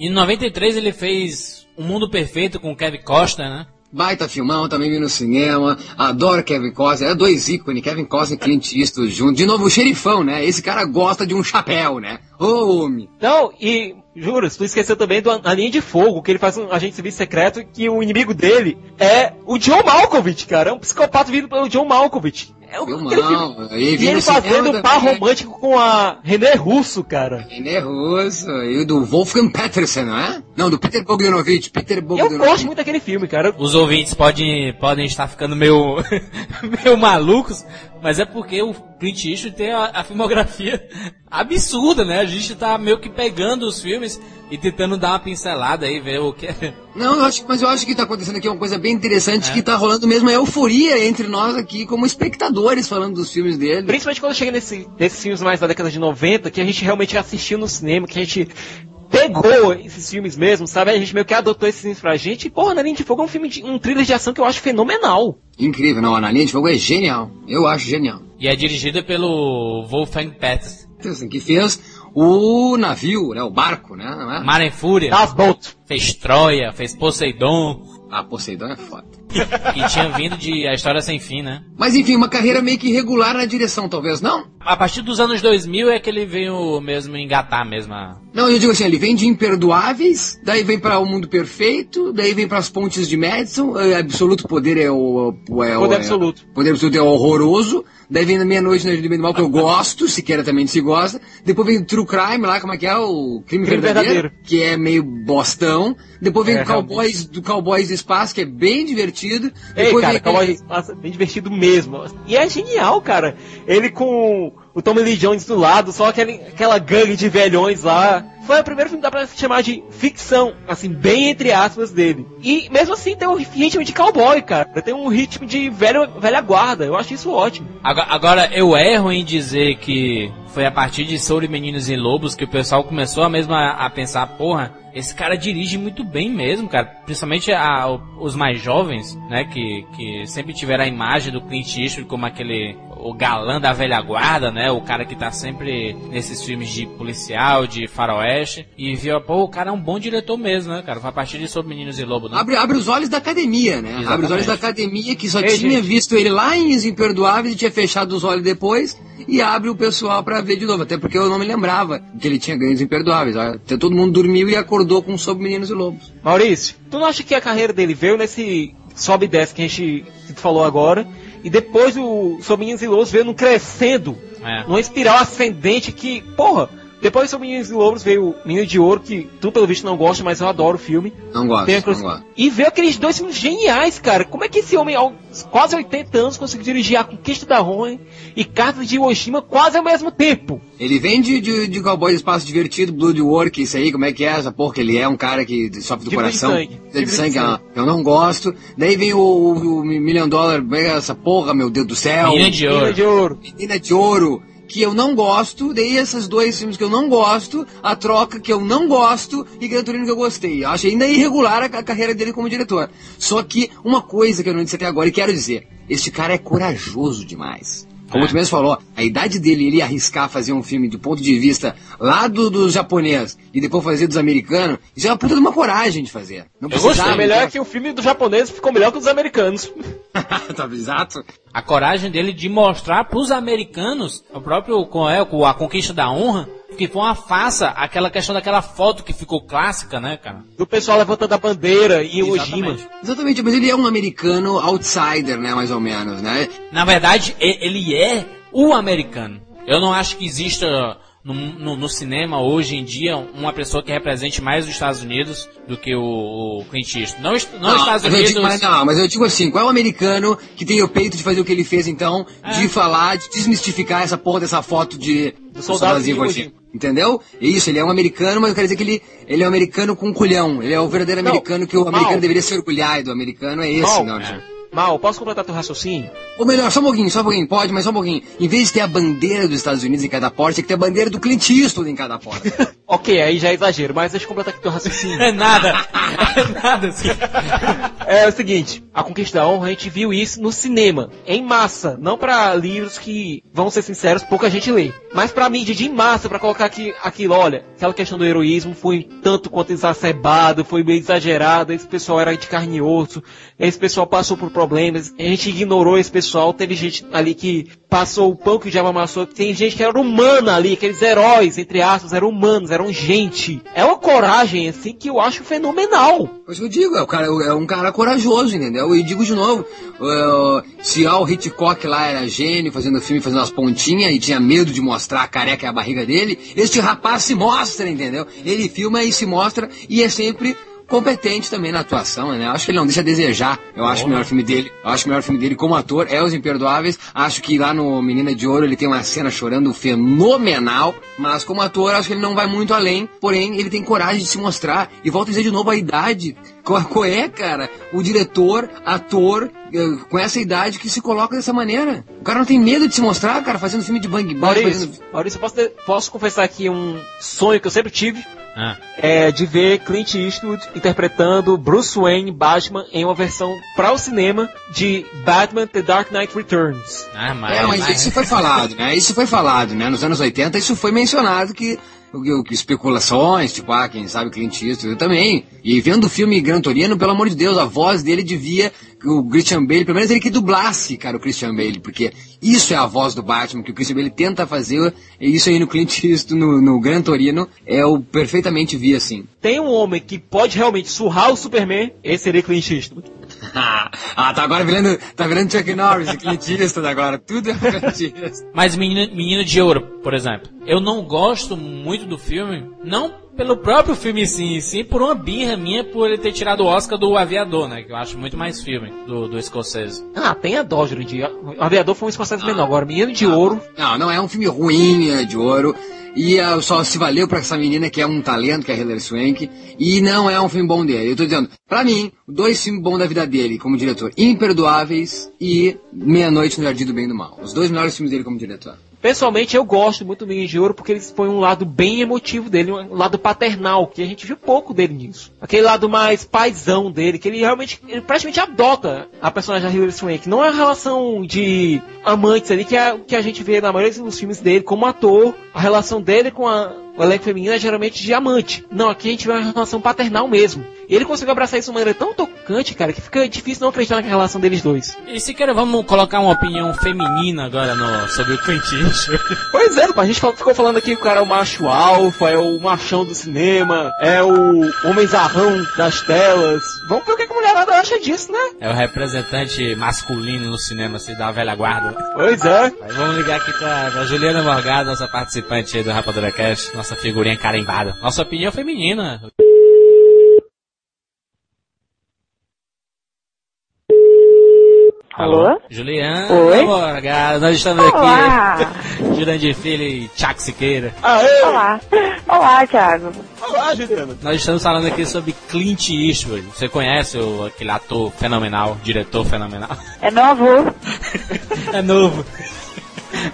Em 93 ele fez Um Mundo Perfeito com o Kevin Costa, né? Baita filmão, também vi no cinema. Adoro Kevin Costner. É dois ícones, Kevin Costner e Clint Eastwood junto. De novo, o xerifão, né? Esse cara gosta de um chapéu, né? Ô, homem. Não, e juro, tu esqueceu também do A Linha de Fogo, que ele faz um agente serviço secreto que o inimigo dele é o John Malkovich, cara. É um psicopata vindo pelo John Malkovich. É o Filmão. filme- E, ele fazendo um par também. romântico com a René Russo, cara. René Russo e o do Wolfgang Petersen, não é? Não, do Peter Bogdanovich. Peter Eu Bogdanovich. gosto muito daquele filme, cara. Os ouvintes podem, podem estar ficando meio, meio malucos, mas é porque o Clint Eastwood tem a, a filmografia absurda, né? A gente tá meio que pegando os filmes e tentando dar uma pincelada aí, ver o que é. Não, eu acho, mas eu acho que tá acontecendo aqui uma coisa bem interessante É. que tá rolando mesmo a euforia entre nós aqui como espectadores falando dos filmes dele. Principalmente quando chega nesse, nesses filmes mais da década de 90, que a gente realmente assistiu no cinema, que a gente pegou esses filmes mesmo, sabe? A gente meio que adotou esses filmes pra gente. E, porra, Na Linha de Fogo é um filme de um thriller de ação que eu acho fenomenal. Incrível, não, a Na Linha de Fogo é genial. Eu acho genial. E é dirigida pelo Wolfgang. Assim, que fez o navio, né? O barco, né? Não é? Mar em Fúria, Das Bolt. fez Troia, fez Poseidon, Ah, Poseidon é foda. que tinha vindo de A História Sem Fim, né? Mas enfim, uma carreira meio que irregular na direção, talvez, não? A partir dos anos 2000 é que ele veio mesmo engatar mesmo a... Não, eu digo assim, ele vem de Imperdoáveis, daí vem para O Mundo Perfeito, daí vem para As Pontes de Madison, é, Absoluto Poder é o... o- é o- Poder é- Absoluto. Poder Absoluto é horroroso, daí vem na Meia-Noite na do do Mal, que eu gosto, sequeramente se gosta, depois vem True Crime lá, como é que é, o Crime, Crime verdadeiro, Verdadeiro. que é meio bostão, depois vem É, o Cowboys, do Cowboys do Espaço, que é bem divertido, Ei, depois cara, vem... Cowboy Passa bem divertido mesmo. E é genial, cara. Ele com o Tommy Lee Jones do lado, só aquele, aquela gangue de velhões lá. Foi o primeiro filme que dá pra chamar de ficção, assim, bem entre aspas dele. E mesmo assim tem um ritmo de cowboy, cara. Tem um ritmo de velho, velha guarda. Eu acho isso ótimo. Agora, agora, eu erro em dizer que foi a partir de Soul Meninos e Lobos que o pessoal começou a mesmo a, a pensar, porra, esse cara dirige muito bem mesmo, cara. Principalmente a- os mais jovens, né, que, que sempre tiveram a imagem do Clint Eastwood como aquele, o galã da velha guarda, né, o cara que tá sempre nesses filmes de policial, de faroeste, e viu, pô, o cara é um bom diretor mesmo, né, cara. Foi a partir de Soul Meninos e Lobos, né? Abre, abre os olhos da academia, né? Abre os olhos Exatamente. da academia que só Ei, tinha gente. visto ele lá em Os Imperdoáveis e tinha fechado os olhos depois e abre o pessoal pra ver de novo. Até porque eu não me lembrava que ele tinha ganhos imperdoáveis. Até todo mundo dormiu e acordou com Sob Meninos e Lobos. Maurício, tu não acha que a carreira dele veio nesse sobe e desce que a gente que tu falou agora? E depois o Sob Meninos e Lobos veio num crescendo, É. numa espiral ascendente que, porra, depois Sob Meninos e Lobos veio o Menino de Ouro, que tu pelo visto não gosta, mas eu adoro o filme. Não gosto, Tem não gosto. E veio aqueles dois filmes geniais, cara. Como é que esse homem, aos quase 80 anos, conseguiu dirigir A Conquista da Roma e Cartas de Hiroshima quase ao mesmo tempo? Ele vem de, de, de Cowboy Espaço Divertido, Blood Work, isso aí, como é que é essa porra? Que ele é um cara que sofre do Dívida de coração. sangue. De de sangue, sangue. ah, eu não gosto. Daí vem o, o, o Million Dollar, como é que é essa porra, meu Deus do céu. Menina de Ouro. de Ouro. Menina de Ouro, que eu não gosto, daí esses dois filmes que eu não gosto, a troca que eu não gosto e Gran Turino que eu gostei. Eu acho ainda irregular a, a carreira dele como diretor. Só que uma coisa que eu não disse até agora e quero dizer, este cara é corajoso demais. Como tu mesmo falou, a idade dele, ele arriscar fazer um filme do ponto de vista lá do, dos japonês e depois fazer dos americanos, isso é uma puta de uma coragem de fazer. Não Eu gostei. melhor então- que o filme do japonês ficou melhor que o dos americanos. tá, exato. A coragem dele de mostrar pros americanos, o próprio com é, a conquista da honra, que foi uma farsa, aquela questão daquela foto que ficou clássica, né, cara? Do pessoal levantando a bandeira e o Ojima. Exatamente. Mas ele é um americano outsider, né, mais ou menos, né? Na verdade, ele é o americano. Eu não acho que exista no, no- no cinema hoje em dia uma pessoa que represente mais os Estados Unidos do que o, o Clint Eastwood. Não, não, os Estados mas Unidos. digo, mas não, mas eu digo assim, qual é o americano que tem o peito de fazer o que ele fez então, É. de falar, de desmistificar essa porra dessa foto de Do soldado de Iwo. Entendeu? É Isso, ele é um americano, mas eu quero dizer que ele, ele é um americano com culhão. Ele é o verdadeiro Não, americano que o mal. americano deveria se orgulhar do americano, é esse, Mal, não, é. Mal, posso completar teu raciocínio? Ou melhor, só um pouquinho, só um pouquinho, pode, mas só um pouquinho. Em vez de ter a bandeira dos Estados Unidos em cada porta, tem que ter a bandeira do Clint Eastwood em cada porta. Ok, aí já é exagero, mas deixa eu completar aqui teu raciocínio. É nada. É nada, assim. É o seguinte, a Conquista da Honra, a gente viu isso no cinema, em massa, não pra livros que, vamos ser sinceros, pouca gente lê, mas pra mídia de massa, pra colocar aqui, aquilo, olha, aquela questão do heroísmo foi tanto quanto exacerbado, foi meio exagerado, esse pessoal era de carne e osso, esse pessoal passou por problemas, a gente ignorou esse pessoal, teve gente ali que passou o pão que o diabo amassou, tem gente que era humana ali, aqueles heróis, entre aspas, eram humanos, eram gente. É uma coragem, assim, que eu acho fenomenal. Mas eu digo, é, o cara, é um cara corajoso, entendeu? E digo de novo, uh, se o Hitchcock lá era gênio, fazendo filme, fazendo as pontinhas, e tinha medo de mostrar a careca e a barriga dele, este rapaz se mostra, entendeu? Ele filma e se mostra, e é sempre competente também na atuação, né? Acho que ele não deixa a desejar. Eu acho o melhor filme dele. Eu acho o melhor filme dele como ator é Os Imperdoáveis. Acho que lá no Menina de Ouro ele tem uma cena chorando fenomenal, mas como ator acho que ele não vai muito além. Porém, ele tem coragem de se mostrar. E volto a dizer de novo a idade. Qual, qual é, cara? O diretor, ator, eh, com essa idade que se coloca dessa maneira. O cara não tem medo de se mostrar, cara, fazendo filme de bang bang. Maurício, Fazendo... Maurício, eu posso, ter- posso confessar aqui um sonho que eu sempre tive, Ah. é de ver Clint Eastwood interpretando Bruce Wayne Batman em uma versão para o cinema de Batman The Dark Knight Returns. Ah, mas, É, mas isso foi falado, né? Isso foi falado, né? Nos anos 80 isso foi mencionado que- especulações, tipo, ah, quem sabe Clint Eastwood eu também. E vendo o filme Gran Torino, pelo amor de Deus, a voz dele devia o Christian Bale, pelo menos ele que dublasse, cara, o Christian Bale, porque isso é a voz do Batman que o Christian Bale tenta fazer, e isso aí no Clint Eastwood, no, no Gran Torino, é o perfeitamente vi assim. Tem um homem que pode realmente surrar o Superman, esse seria Clint Eastwood. ah, tá agora virando, tá virando Chuck Norris Eastwood agora, tudo é Eastwood. Mas Menino, Menino de Ouro, por exemplo. Eu não gosto muito do filme, não pelo próprio filme em si, e sim por uma birra minha por ele ter tirado o Oscar do Aviador, né? Que eu acho muito mais filme do, do escocese. Ah, tem a dó, Jurandir. O Aviador foi um escocese menor. Agora, Menino de Ouro, Não, não é um filme ruim, é de ouro. E ah, só se valeu pra essa menina que é um talento, que é a Hilary Swank. E não é um filme bom dele. Eu tô dizendo, pra mim, dois filmes bons da vida dele como diretor: Imperdoáveis e Meia-Noite no Jardim do Bem e do Mal. Os dois melhores filmes dele como diretor. Pessoalmente, eu gosto muito do Menino de Ouro porque ele expõe um lado bem emotivo dele, um lado paternal, que a gente viu pouco dele nisso. Aquele lado mais paisão dele, que ele realmente, ele praticamente adota a personagem da Hilary Swank. Não é a relação de amantes ali que a, que a gente vê na maioria dos filmes dele como ator. A relação dele com a, o elenco feminino é geralmente de amante. Não, aqui a gente vê uma relação paternal mesmo. E ele conseguiu abraçar isso de uma maneira tão tocante, cara, que fica difícil não acreditar na relação deles dois. E se quer, vamos colocar uma opinião feminina agora no, sobre o Eastwood. Pois é, a gente ficou falando aqui que o cara é o macho alfa, é o machão do cinema, é o homem zarrão das telas. Vamos ver o que a mulherada acha disso, né? É o representante masculino no cinema, assim, da velha guarda. Pois é. Aí vamos ligar aqui pra, pra Juliana Morgado, nossa participante aí do Rapadura Cast, nossa figurinha carimbada. Nossa opinião feminina. Alô? Juliana Oi? Morgado, nós estamos Olá! aqui. Jurandir Filho e Tchac Siqueira. Aê! Olá! Olá, Thiago. Olá, Juliana. Nós estamos falando aqui sobre Clint Eastwood. Você conhece o, aquele ator fenomenal, diretor fenomenal? É avô. É novo.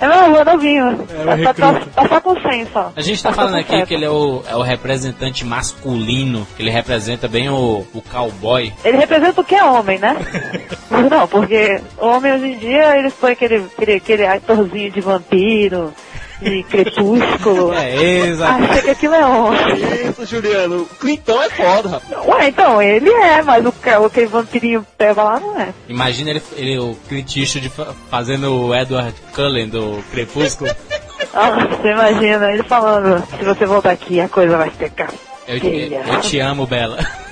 É meu avô novinho. Um Tá, tá, tá só com 100 só. A gente tá falando aqui que ele é o, é o representante masculino, que ele representa bem o, o cowboy. Ele representa o que é homem, né? Não, porque homem hoje em dia eles põem aquele, aquele, aquele atorzinho de vampiro, de crepúsculo. É, exato. Acha que aquilo é homem. Isso, Juliano. O Clintão é foda, rapaz. Ué, então, ele é, mas o, aquele vampirinho pega lá não é. Imagina ele, ele o Clint Eastwood fazendo o Edward Cullen do Crepúsculo. Ah, você imagina ele falando, se você voltar aqui a coisa vai ficar. Eu, eu, eu te amo, Bela.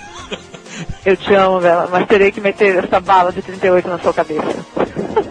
Eu te amo, Bela, mas terei que meter essa bala de 38 na sua cabeça.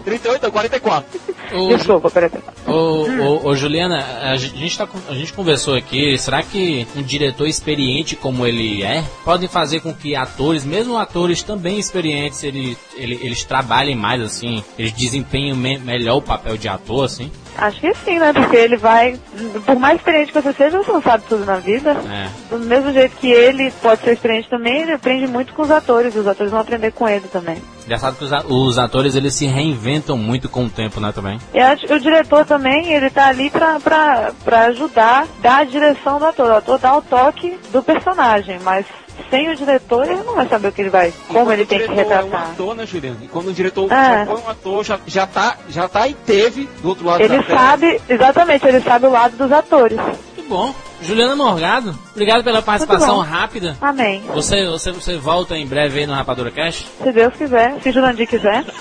38 ou 44. Ô, Desculpa, peraí. ô, Juliana, a gente, tá, a gente conversou aqui, será que um diretor experiente como ele é, pode fazer com que atores, mesmo atores também experientes, ele, ele- eles trabalhem mais assim, eles desempenhem me- melhor o papel de ator, assim? Acho que sim, né? Porque ele vai, por mais experiente que você seja, você não sabe tudo na vida. É. Do mesmo jeito que ele pode ser experiente também, ele aprende muito com os atores, e os atores vão aprender com ele também. Engraçado que os, os atores eles se reinventam muito com o tempo, né, também? E acho que o diretor também, ele tá ali pra, pra, pra ajudar, dar a direção do ator. O ator dá o toque do personagem, mas sem o diretor ele não vai saber o que ele vai, como ele tem que diretor É um retratar. ator, né, Juliano? E quando o diretor É. já foi um ator, já, já, tá, já tá e teve do outro lado Ele da tela. sabe, exatamente, ele sabe o lado dos atores. Muito bom. Juliana Morgado, obrigado pela participação rápida. Amém. Você, você, você volta em breve aí no Rapadura Cash? Se Deus quiser, se Jurandir quiser.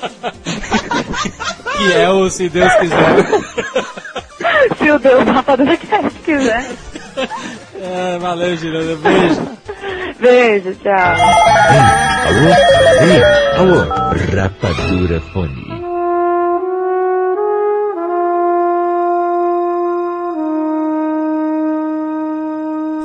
Que é o Se Deus quiser. se o Deus Rapadura Cast quiser. É, valeu, Juliana. Beijo. Beijo, tchau. Alô? Alô? Rapadura Fone.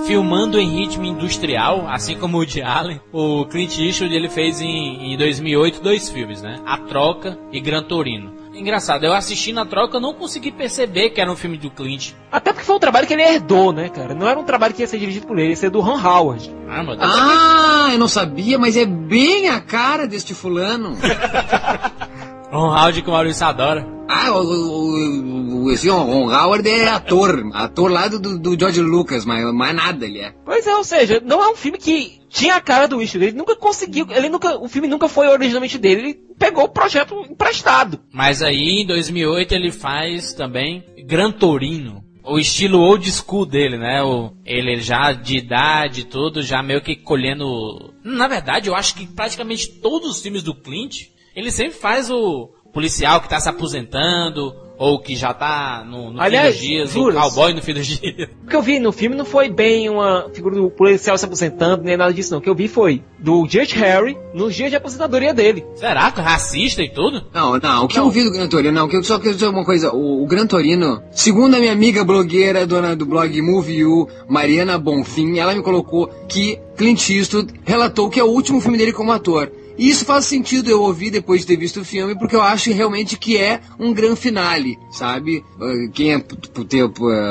Filmando em ritmo industrial, assim como o de Allen, o Clint Eastwood ele fez em, em 2008 dois filmes, né? A Troca e Gran Torino. Engraçado, eu assistindo A Troca eu não consegui perceber que era um filme do Clint. Até porque foi um trabalho que ele herdou, né, cara? Não era um trabalho que ia ser dirigido por ele, ia ser do Han Howard. Ah, meu Deus. Ah, eu não sabia, mas é bem a cara deste fulano. Ron Howard que o Maurício adora. Ah, o, o, o, esse Ron Howard é ator. Ator lá do, do, George Lucas, mas mais nada ele é. Pois é, ou seja, não é um filme que tinha a cara do Eastwood. Ele nunca conseguiu, ele nunca, o filme nunca foi originalmente dele. Ele pegou o projeto emprestado. Mas aí em 2008 ele faz também Gran Torino. O estilo old school dele, né? O, ele já de idade e tudo, já meio que colhendo. Na verdade, eu acho que praticamente todos os filmes do Clint, ele sempre faz o policial que tá se aposentando, ou que já tá no, no Aliás, fim dos dias, juras? o cowboy no fim dos dias. O que eu vi no filme não foi bem uma figura do policial se aposentando, nem nada disso não. O que eu vi foi do Judge Harry nos dias de aposentadoria dele. Será que racista e tudo? Não, não, o que eu vi do Gran Torino, não, o que eu só quero dizer uma coisa, o, o Gran Torino, segundo a minha amiga blogueira, dona do blog Movie You, Mariana Bonfim, ela me colocou que Clint Eastwood relatou que é o último filme dele como ator. E isso faz sentido eu ouvir depois de ter visto o filme, porque eu acho realmente que é um gran finale, sabe? Ah, Quem é,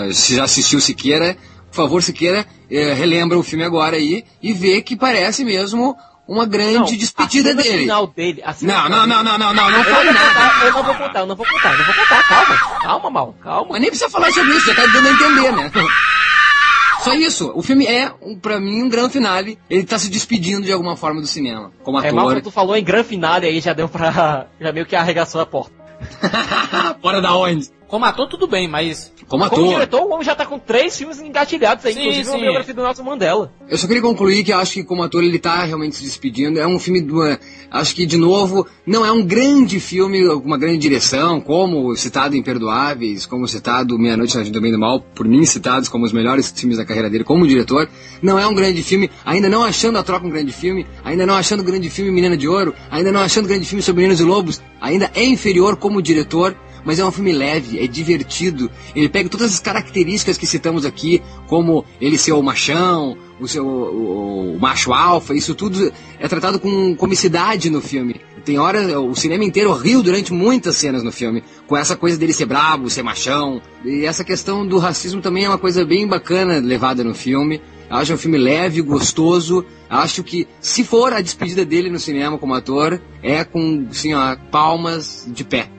já assistiu Siqueira, por favor, Siqueira, eh, relembra o filme agora aí e vê que parece mesmo uma grande despedida a cena dele. final dele. Não, não, não, não, não, não, não não vou nada. eu não vou contar, eu não vou contar, eu não vou contar, calma. Calma, mal, calma. Mas nem precisa falar sobre isso, já tá dando a entender, né? Só isso, o filme é, um, pra mim, um grande finale. Ele tá se despedindo de alguma forma do cinema, como É mal ator. quando tu falou em gran finale aí, já deu pra. Já meio que arregaçou a porta. Fora da onde? Como ator, tudo bem, mas. Como Como ator. diretor, o homem já tá com três filmes engatilhados aí, Sim, inclusive sim. uma biografia do Nelson Mandela. Eu só queria concluir que acho que como ator ele tá realmente se despedindo. É um filme do. Acho que, de novo, não é um grande filme, uma grande direção, como citado Imperdoáveis, como citado Meia Noite na Gente do Bem e do Mal, por mim citados como os melhores filmes da carreira dele como diretor. Não é um grande filme, ainda não achando a troca um grande filme, ainda não achando o grande filme Menina de Ouro, ainda não achando o grande filme sobre Meninos e Lobos, ainda é inferior como diretor. Mas é um filme leve, é divertido. Ele pega todas as características que citamos aqui, como ele ser o machão, o seu o, o macho alfa, isso tudo é tratado com comicidade no filme. Tem hora, o cinema inteiro riu durante muitas cenas no filme, com essa coisa dele ser brabo, ser machão. E essa questão do racismo também é uma coisa bem bacana levada no filme. Acho um filme leve, gostoso. Acho que, se for a despedida dele no cinema como ator, é com, assim, palmas de pé.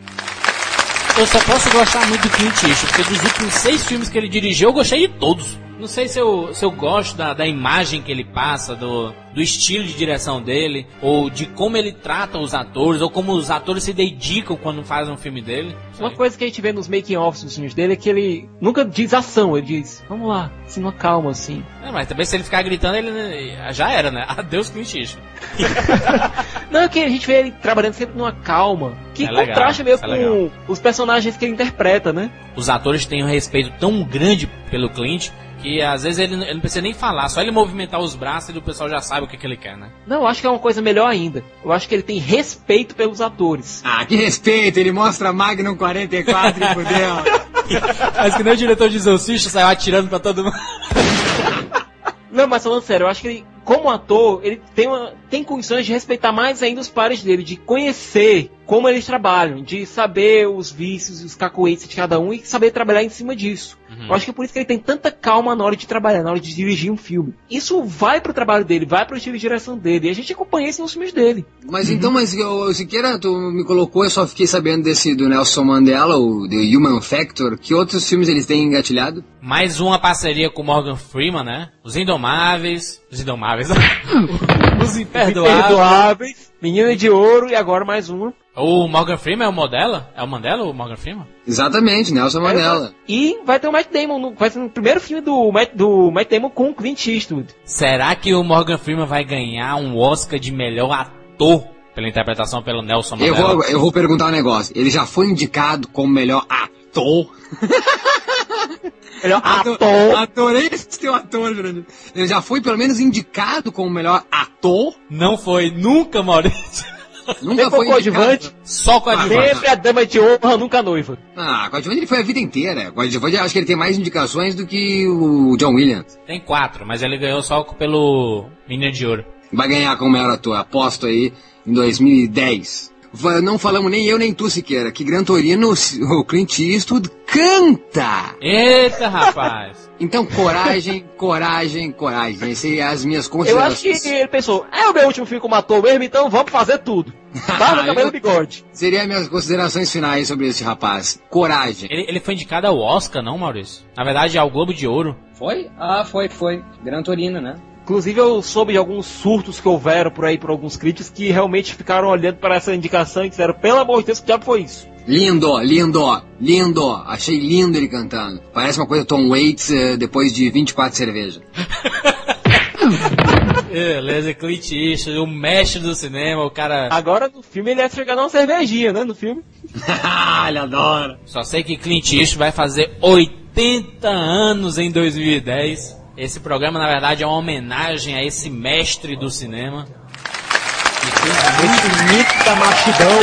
Eu só posso gostar muito do Clint Eastwood, porque dos últimos seis filmes que ele dirigiu, eu gostei de todos. Não sei se eu, se eu gosto da, da imagem que ele passa, do, do estilo de direção dele, ou de como ele trata os atores, ou como os atores se dedicam quando fazem um filme dele. Uma coisa que a gente vê nos making-offs dos filmes dele é que ele nunca diz ação, ele diz, vamos lá, assim, numa calma, assim. É, mas também se ele ficar gritando, ele né, já era, né? Adeus Clint Eastwood. Não, é que a gente vê ele trabalhando sempre numa calma, que É legal, contrasta meio isso é com os personagens que ele interpreta, né? Os atores têm um respeito tão grande pelo Clint que às vezes ele, ele não precisa nem falar, só ele movimentar os braços e o pessoal já sabe o que, que ele quer, né? Não, eu acho que é uma coisa melhor ainda. Eu acho que ele tem respeito pelos atores. Ah, que respeito, ele mostra Magnum 44 e fudeu. Mas que nem o diretor de Exorcista saiu atirando pra todo mundo. Não, mas falando sério, eu acho que ele, como ator, ele tem, uma, tem condições de respeitar mais ainda os pares dele, de conhecer como eles trabalham, de saber os vícios e os cacoetes de cada um e saber trabalhar em cima disso. Eu acho que é por isso que ele tem tanta calma na hora de trabalhar, na hora de dirigir um filme. Isso vai pro trabalho dele, vai pro estilo de direção dele, e a gente acompanha isso nos filmes dele. Mas então, mas eu, Siqueira, tu me colocou, eu só fiquei sabendo desse do Nelson Mandela, o The Human Factor. Que outros filmes eles têm engatilhado? Mais uma parceria com Morgan Freeman, né? Os Indomáveis. Os Indomáveis. os Imperdoáveis. Perdoáveis, Menina de Ouro e agora mais uma. O Morgan Freeman é o Modela? É o Mandela ou o Morgan Freeman? Exatamente, Nelson Mandela. E vai ter o Matt Damon, no, vai ser no primeiro filme do Matt, do Matt Damon com o Clint Eastwood. Será que o Morgan Freeman vai ganhar um Oscar de melhor ator pela interpretação pelo Nelson Eu Mandela? vou, eu vou perguntar um negócio. Ele já foi indicado como melhor ator? Melhor Ator, ator. ator, esse teu ator, Jurandir. Ele já foi pelo menos indicado como melhor ator? Não foi nunca, Maurício. Nunca Sempre foi coadjuvante. Só com a advogada. Sempre a dama de honra, nunca a noiva. Ah, coadjuvante ele foi a vida inteira. Coadjuvante eu acho que ele tem mais indicações do que o John Williams. Tem quatro, mas ele ganhou só pelo Menina de Ouro. Vai ganhar como melhor ator, aposto aí, em 2010. Não falamos nem eu nem tu, Siqueira, que Gran Torino, o Clint Eastwood, canta! Eita, rapaz. Então, coragem, coragem, coragem. Essas são as minhas Eu acho considerações. que ele pensou, é o meu último filme como ator mesmo, então vamos fazer tudo. Barba, cabelo e bigode. Seriam minhas considerações finais sobre esse rapaz. Coragem. Ele, ele foi indicado ao Oscar, não, Maurício? Na verdade, ao Globo de Ouro. Foi? Ah, foi, foi. Gran Torino, né? Inclusive eu soube de alguns surtos que houveram por aí por alguns críticos que realmente ficaram olhando para essa indicação e disseram, pelo amor de Deus, que diabo foi isso? Lindo, lindo, lindo. Achei lindo ele cantando. Parece uma coisa Tom Waits eh, depois de 24 cervejas. Beleza, Clint Eastwood, o mestre do cinema, o cara... Agora no filme ele ia chegar uma cervejinha, né? No filme. ele adora. Só sei que Clint Eastwood vai fazer 80 anos em 2010. Esse programa, na verdade, é uma homenagem a esse mestre do cinema. Que mito da machidão.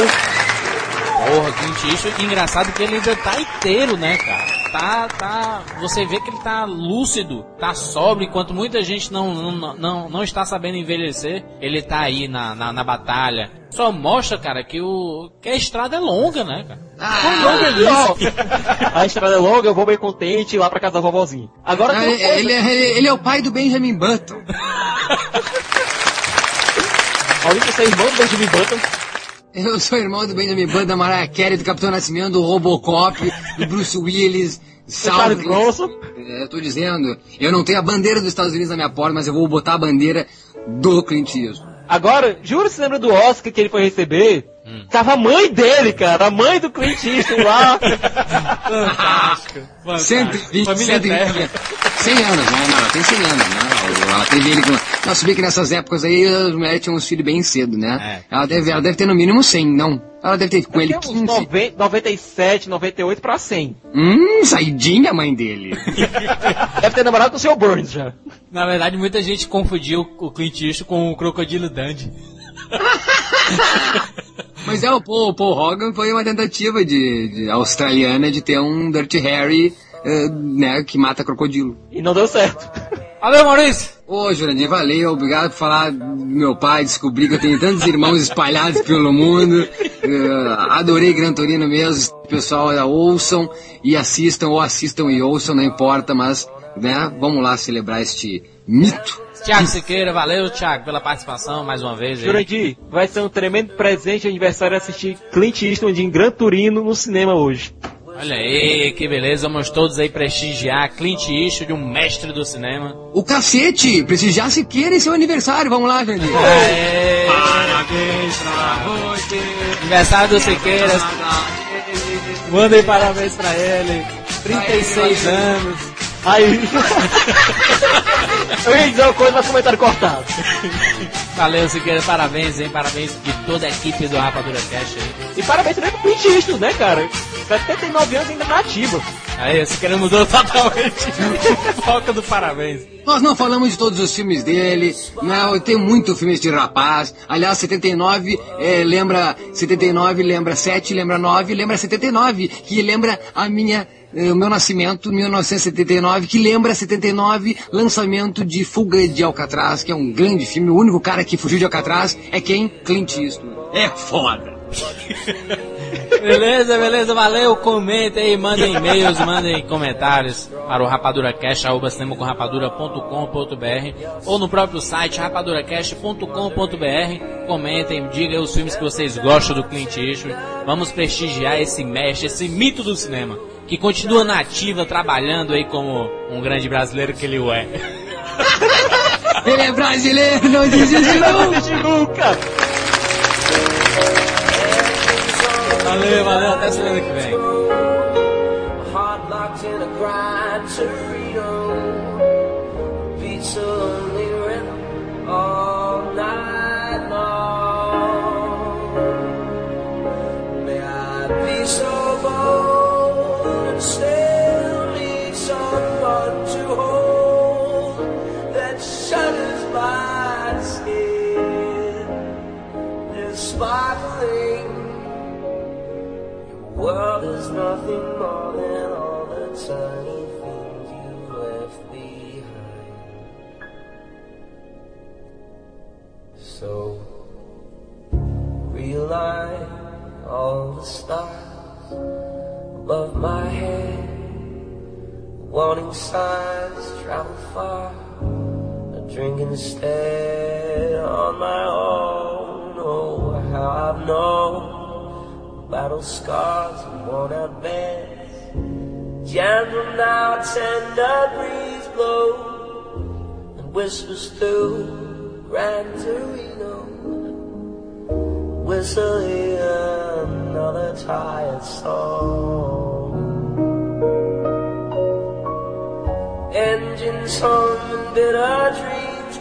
Porra, Clint Eastwood, engraçado que ele ainda tá inteiro, né, cara? Tá, tá, você vê que ele tá lúcido, tá sóbrio, enquanto muita gente não, não, não, não está sabendo envelhecer, ele tá aí na, na, na batalha. Só mostra, cara, que, o, que a estrada é longa, né, cara? Ó, a estrada é longa, eu vou bem contente ir lá pra casa da vovozinha. Agora Ah, ele, coisa. ele é, ele é o pai do Benjamin Button. Maurício, você é irmão do Benjamin Button. Eu sou irmão do Benjamin Button, da Mariah Carey, do Capitão Nascimento, do Robocop, do Bruce Willis, Charles Salve. Bronson. É, eu tô dizendo, eu não tenho a bandeira dos Estados Unidos na minha porta, mas eu vou botar a bandeira do Clint Eastwood. Agora, juro se lembra do Oscar que ele foi receber? Tava a mãe dele, cara, a mãe do Clint Eastwood lá. Fantástico. 120, Família 120, Eterna. 100 anos, não, não, ela tem 100 anos, não. Ela teve ele com... Não, se bem que nessas épocas aí, as mulheres tinham uns filhos bem cedo, né? É. ela, deve, ela deve ter no mínimo 100, não. Ela deve ter com ele Tem uns 15. 90, 97, 98 pra 100. Hum, saidinha a mãe dele. Deve ter namorado com o seu Burns já. Na verdade, muita gente confundiu o Clint Eastwood com o Crocodilo Dundee. Mas é, o Paul, o Paul Hogan foi uma tentativa de, de australiana de ter um Dirty Harry, eh, né, que mata crocodilo. E não deu certo. Valeu, Maurício! Ô, Jurandir, valeu, obrigado por falar do meu pai, descobri que eu tenho tantos irmãos espalhados pelo mundo. Eh, adorei Gran Torino mesmo, pessoal, eh, ouçam e assistam, ou assistam e ouçam, não importa, mas, né, vamos lá celebrar este mito. Tiago Siqueira, valeu, Tiago, pela participação mais uma vez. aí. Jurandir, vai ser um tremendo presente de aniversário assistir Clint Eastwood em Gran Turino no cinema hoje. Olha aí, que beleza, vamos todos aí prestigiar Clint Eastwood, um mestre do cinema. O cacete! Prestigiar Siqueira em seu aniversário. Vamos lá, Jandir. Aê, Parabéns pra você. aniversário do Siqueira. Mandem parabéns pra ele. 36 anos. Aí. Eu ia dizer uma coisa, mas comentário cortado. Valeu, Siqueira, parabéns, hein? Parabéns de toda a equipe do Rapadura Cash aí. E parabéns também pro Eastwood, né, cara? 79 anos ainda na ativa. Aí, o Siqueira mudou totalmente o foco do parabéns. Nós não falamos de todos os filmes dele, não, tem muito filmes de rapaz. Aliás, 79 é, lembra 79, lembra 7, lembra 9, lembra 79, que lembra a minha o meu nascimento, 1979, que lembra 79, lançamento de Fuga de Alcatraz, que é um grande filme. O único cara que fugiu de Alcatraz é quem? Clint Eastwood. É foda. Beleza, beleza, valeu. Comentem aí, mandem e-mails, mandem comentários para o rapaduracast.com.br ou no próprio site rapaduracast.com.br. Comentem, digam os filmes que vocês gostam do Clint Eastwood. Vamos prestigiar esse mestre, esse mito do cinema, que continua na ativa, trabalhando aí como um grande brasileiro que ele é. Ele é brasileiro, não desiste não. Nunca! Valeu, valeu, até semana que vem. Heart locked in a grind Beats instead on my own. Oh, how I've known battle scars and worn out beds. Gentle now, tender breeze blows and whispers through Gran Torino. Whistling another tired song. Engines hum and bitter dreams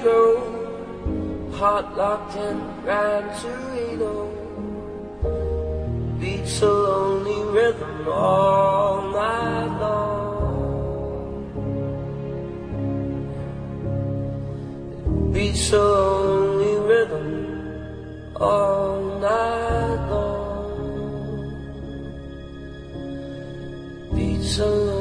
grow. Heart locked in Gran Torino beats a lonely rhythm all night long. Beats a lonely rhythm all night long. Beats a